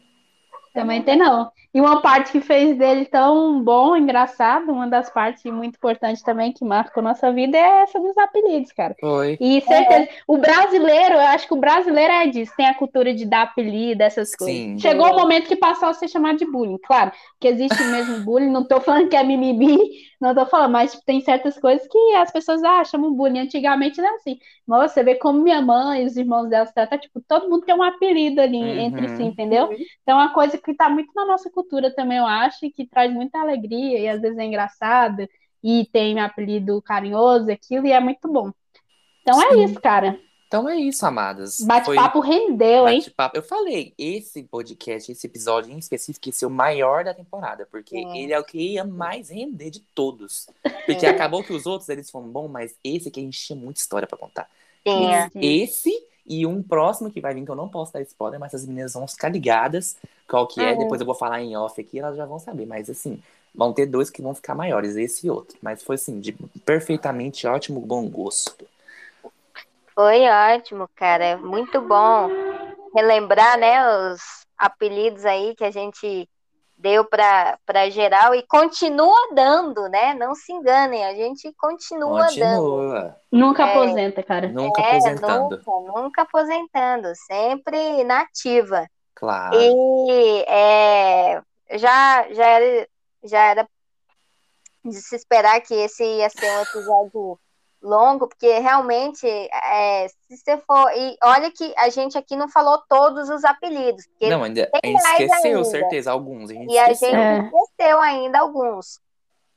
Também tem não. E uma parte que fez dele tão bom, engraçado, uma das partes muito importantes também que marcou nossa vida é essa dos apelidos, cara. Foi. E certeza, o brasileiro, eu acho que o brasileiro é disso, tem a cultura de dar apelido, essas coisas. Sim. Chegou o momento que passou a ser chamado de bullying, claro, que existe mesmo *laughs* bullying, não tô falando que é mimimi, não tô falando, mas tipo, tem certas coisas que as pessoas ah, chamam bullying. Antigamente não é assim. Mas você vê como minha mãe e os irmãos dela se tratam, tipo, todo mundo tem um apelido ali Uhum. entre si, entendeu? Então é uma coisa que tá muito na nossa cultura também, eu acho, e que traz muita alegria e às vezes é engraçado e tem apelido carinhoso, aquilo, e é muito bom. Então é Sim. isso, cara. Então é isso, amadas. Foi Bate-papo rendeu, hein? bate-papo. Eu falei, esse podcast, esse episódio em específico, esse é o maior da temporada, porque Sim. ele é o que ia mais render de todos. *laughs* Porque acabou que os outros eles foram bons, mas esse aqui a gente tinha muita história pra contar. Tinha. Sim. Esse e um próximo que vai vir, que eu não posso dar spoiler, mas as meninas vão ficar ligadas qual que é. Uhum. Depois eu vou falar em off aqui, elas já vão saber. Mas assim, vão ter dois que vão ficar maiores, esse e outro. Mas foi assim, de perfeitamente ótimo bom gosto. Foi ótimo, cara. Muito bom relembrar, né, os apelidos aí que a gente deu para para geral e continua dando, né? Não se enganem, a gente continua, dando. Continua. Nunca É. aposenta, cara. Nunca É, aposentando. Nunca, nunca aposentando, sempre na ativa. Claro. E é, já, já, era, já era de se esperar que esse ia ser um episódio longo, porque realmente, é, se você for. E olha que a gente aqui não falou todos os apelidos, Não, ainda a tem gente mais esqueceu, ainda. certeza, alguns. A gente e a esqueceu. gente É. esqueceu ainda alguns.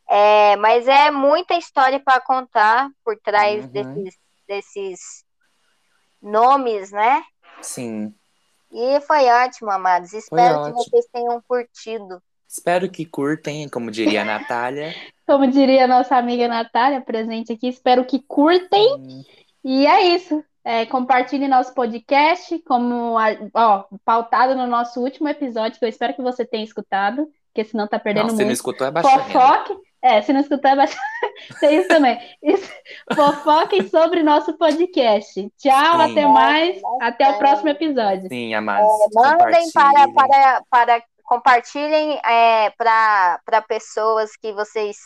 É, mas é muita história para contar por trás Uhum. desses, desses nomes, né? Sim. E foi ótimo, amados. Espero que ótimo. vocês tenham curtido. Espero que curtem, como diria a Natália. *laughs* Como diria a nossa amiga Natália, presente aqui, espero que curtem. Hum, E é isso. É, compartilhe nosso podcast, como a- ó, pautado no nosso último episódio, que eu espero que você tenha escutado, porque senão tá perdendo Não, se não muito. escutou, é baixar. Fofoque. É, se não escutou, é baixar. *laughs* Tem isso também. Isso. Fofoquem sobre nosso podcast. Tchau, Sim. até mais. Até o próximo episódio. Sim, amados. Mandem para, para, para compartilhem é, para pessoas que vocês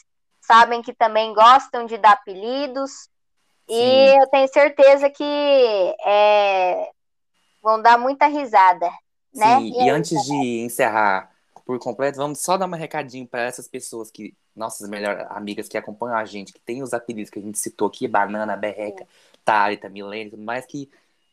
sabem que também gostam de dar apelidos. E Sim. eu tenho certeza que é, vão dar muita risada. Né? Sim, E e é antes de encerrar por completo, vamos só dar um recadinho para essas pessoas que, nossas melhores amigas que acompanham a gente, que tem os apelidos que a gente citou aqui, Banana, Berreca, Thalita, Milene, tudo mais, que,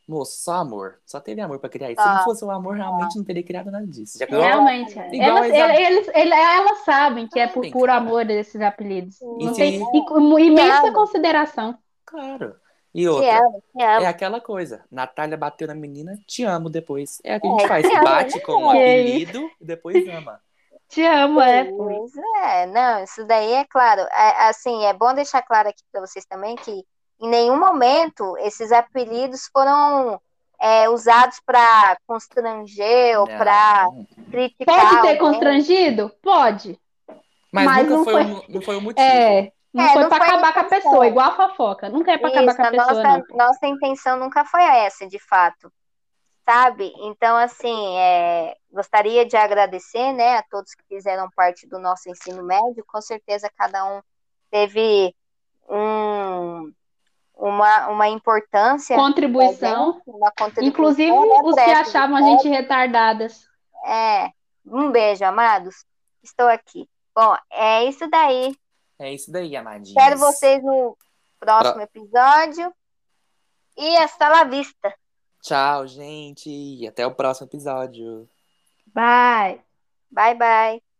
moço, só amor. Só teve amor para criar isso. Se Ah. não fosse o amor, realmente não teria criado nada disso. Já Realmente. é. Igual Elas, Isabel. eles, eles- elas sabem que é por puro cara. amor desses apelidos. E Não se- tem, e imensa Claro. consideração. Claro. E Te outra, amo, te amo. é aquela coisa. Natália bateu na menina, te amo depois. É o que a É, gente faz. te *laughs* amo, Bate com um *laughs* apelido e depois ama. Te amo, é. Pois é, não, isso daí é claro. É, assim, é bom deixar claro aqui para vocês também que em nenhum momento esses apelidos foram é, usados para constranger ou para criticar. Pode ter alguém. constrangido? Pode. Mas, Mas nunca não foi, não foi o motivo. É. Não É, foi não pra foi a acabar com a pessoa, igual a fofoca. Nunca é pra acabar com a a pessoa, nossa, não. nossa intenção nunca foi essa, de fato. Sabe? Então, assim, é, gostaria de agradecer, né, a todos que fizeram parte do nosso ensino médio. Com certeza, cada um teve um, uma, uma importância, Contribuição. uma contribuição. Inclusive né, os pra que achavam a história. gente retardadas. É, um beijo, amados. Estou aqui. Bom, é isso daí. É isso daí, amadinhos. Espero vocês no próximo episódio. E hasta la vista. Tchau, gente. E até o próximo episódio. Bye. Bye, bye.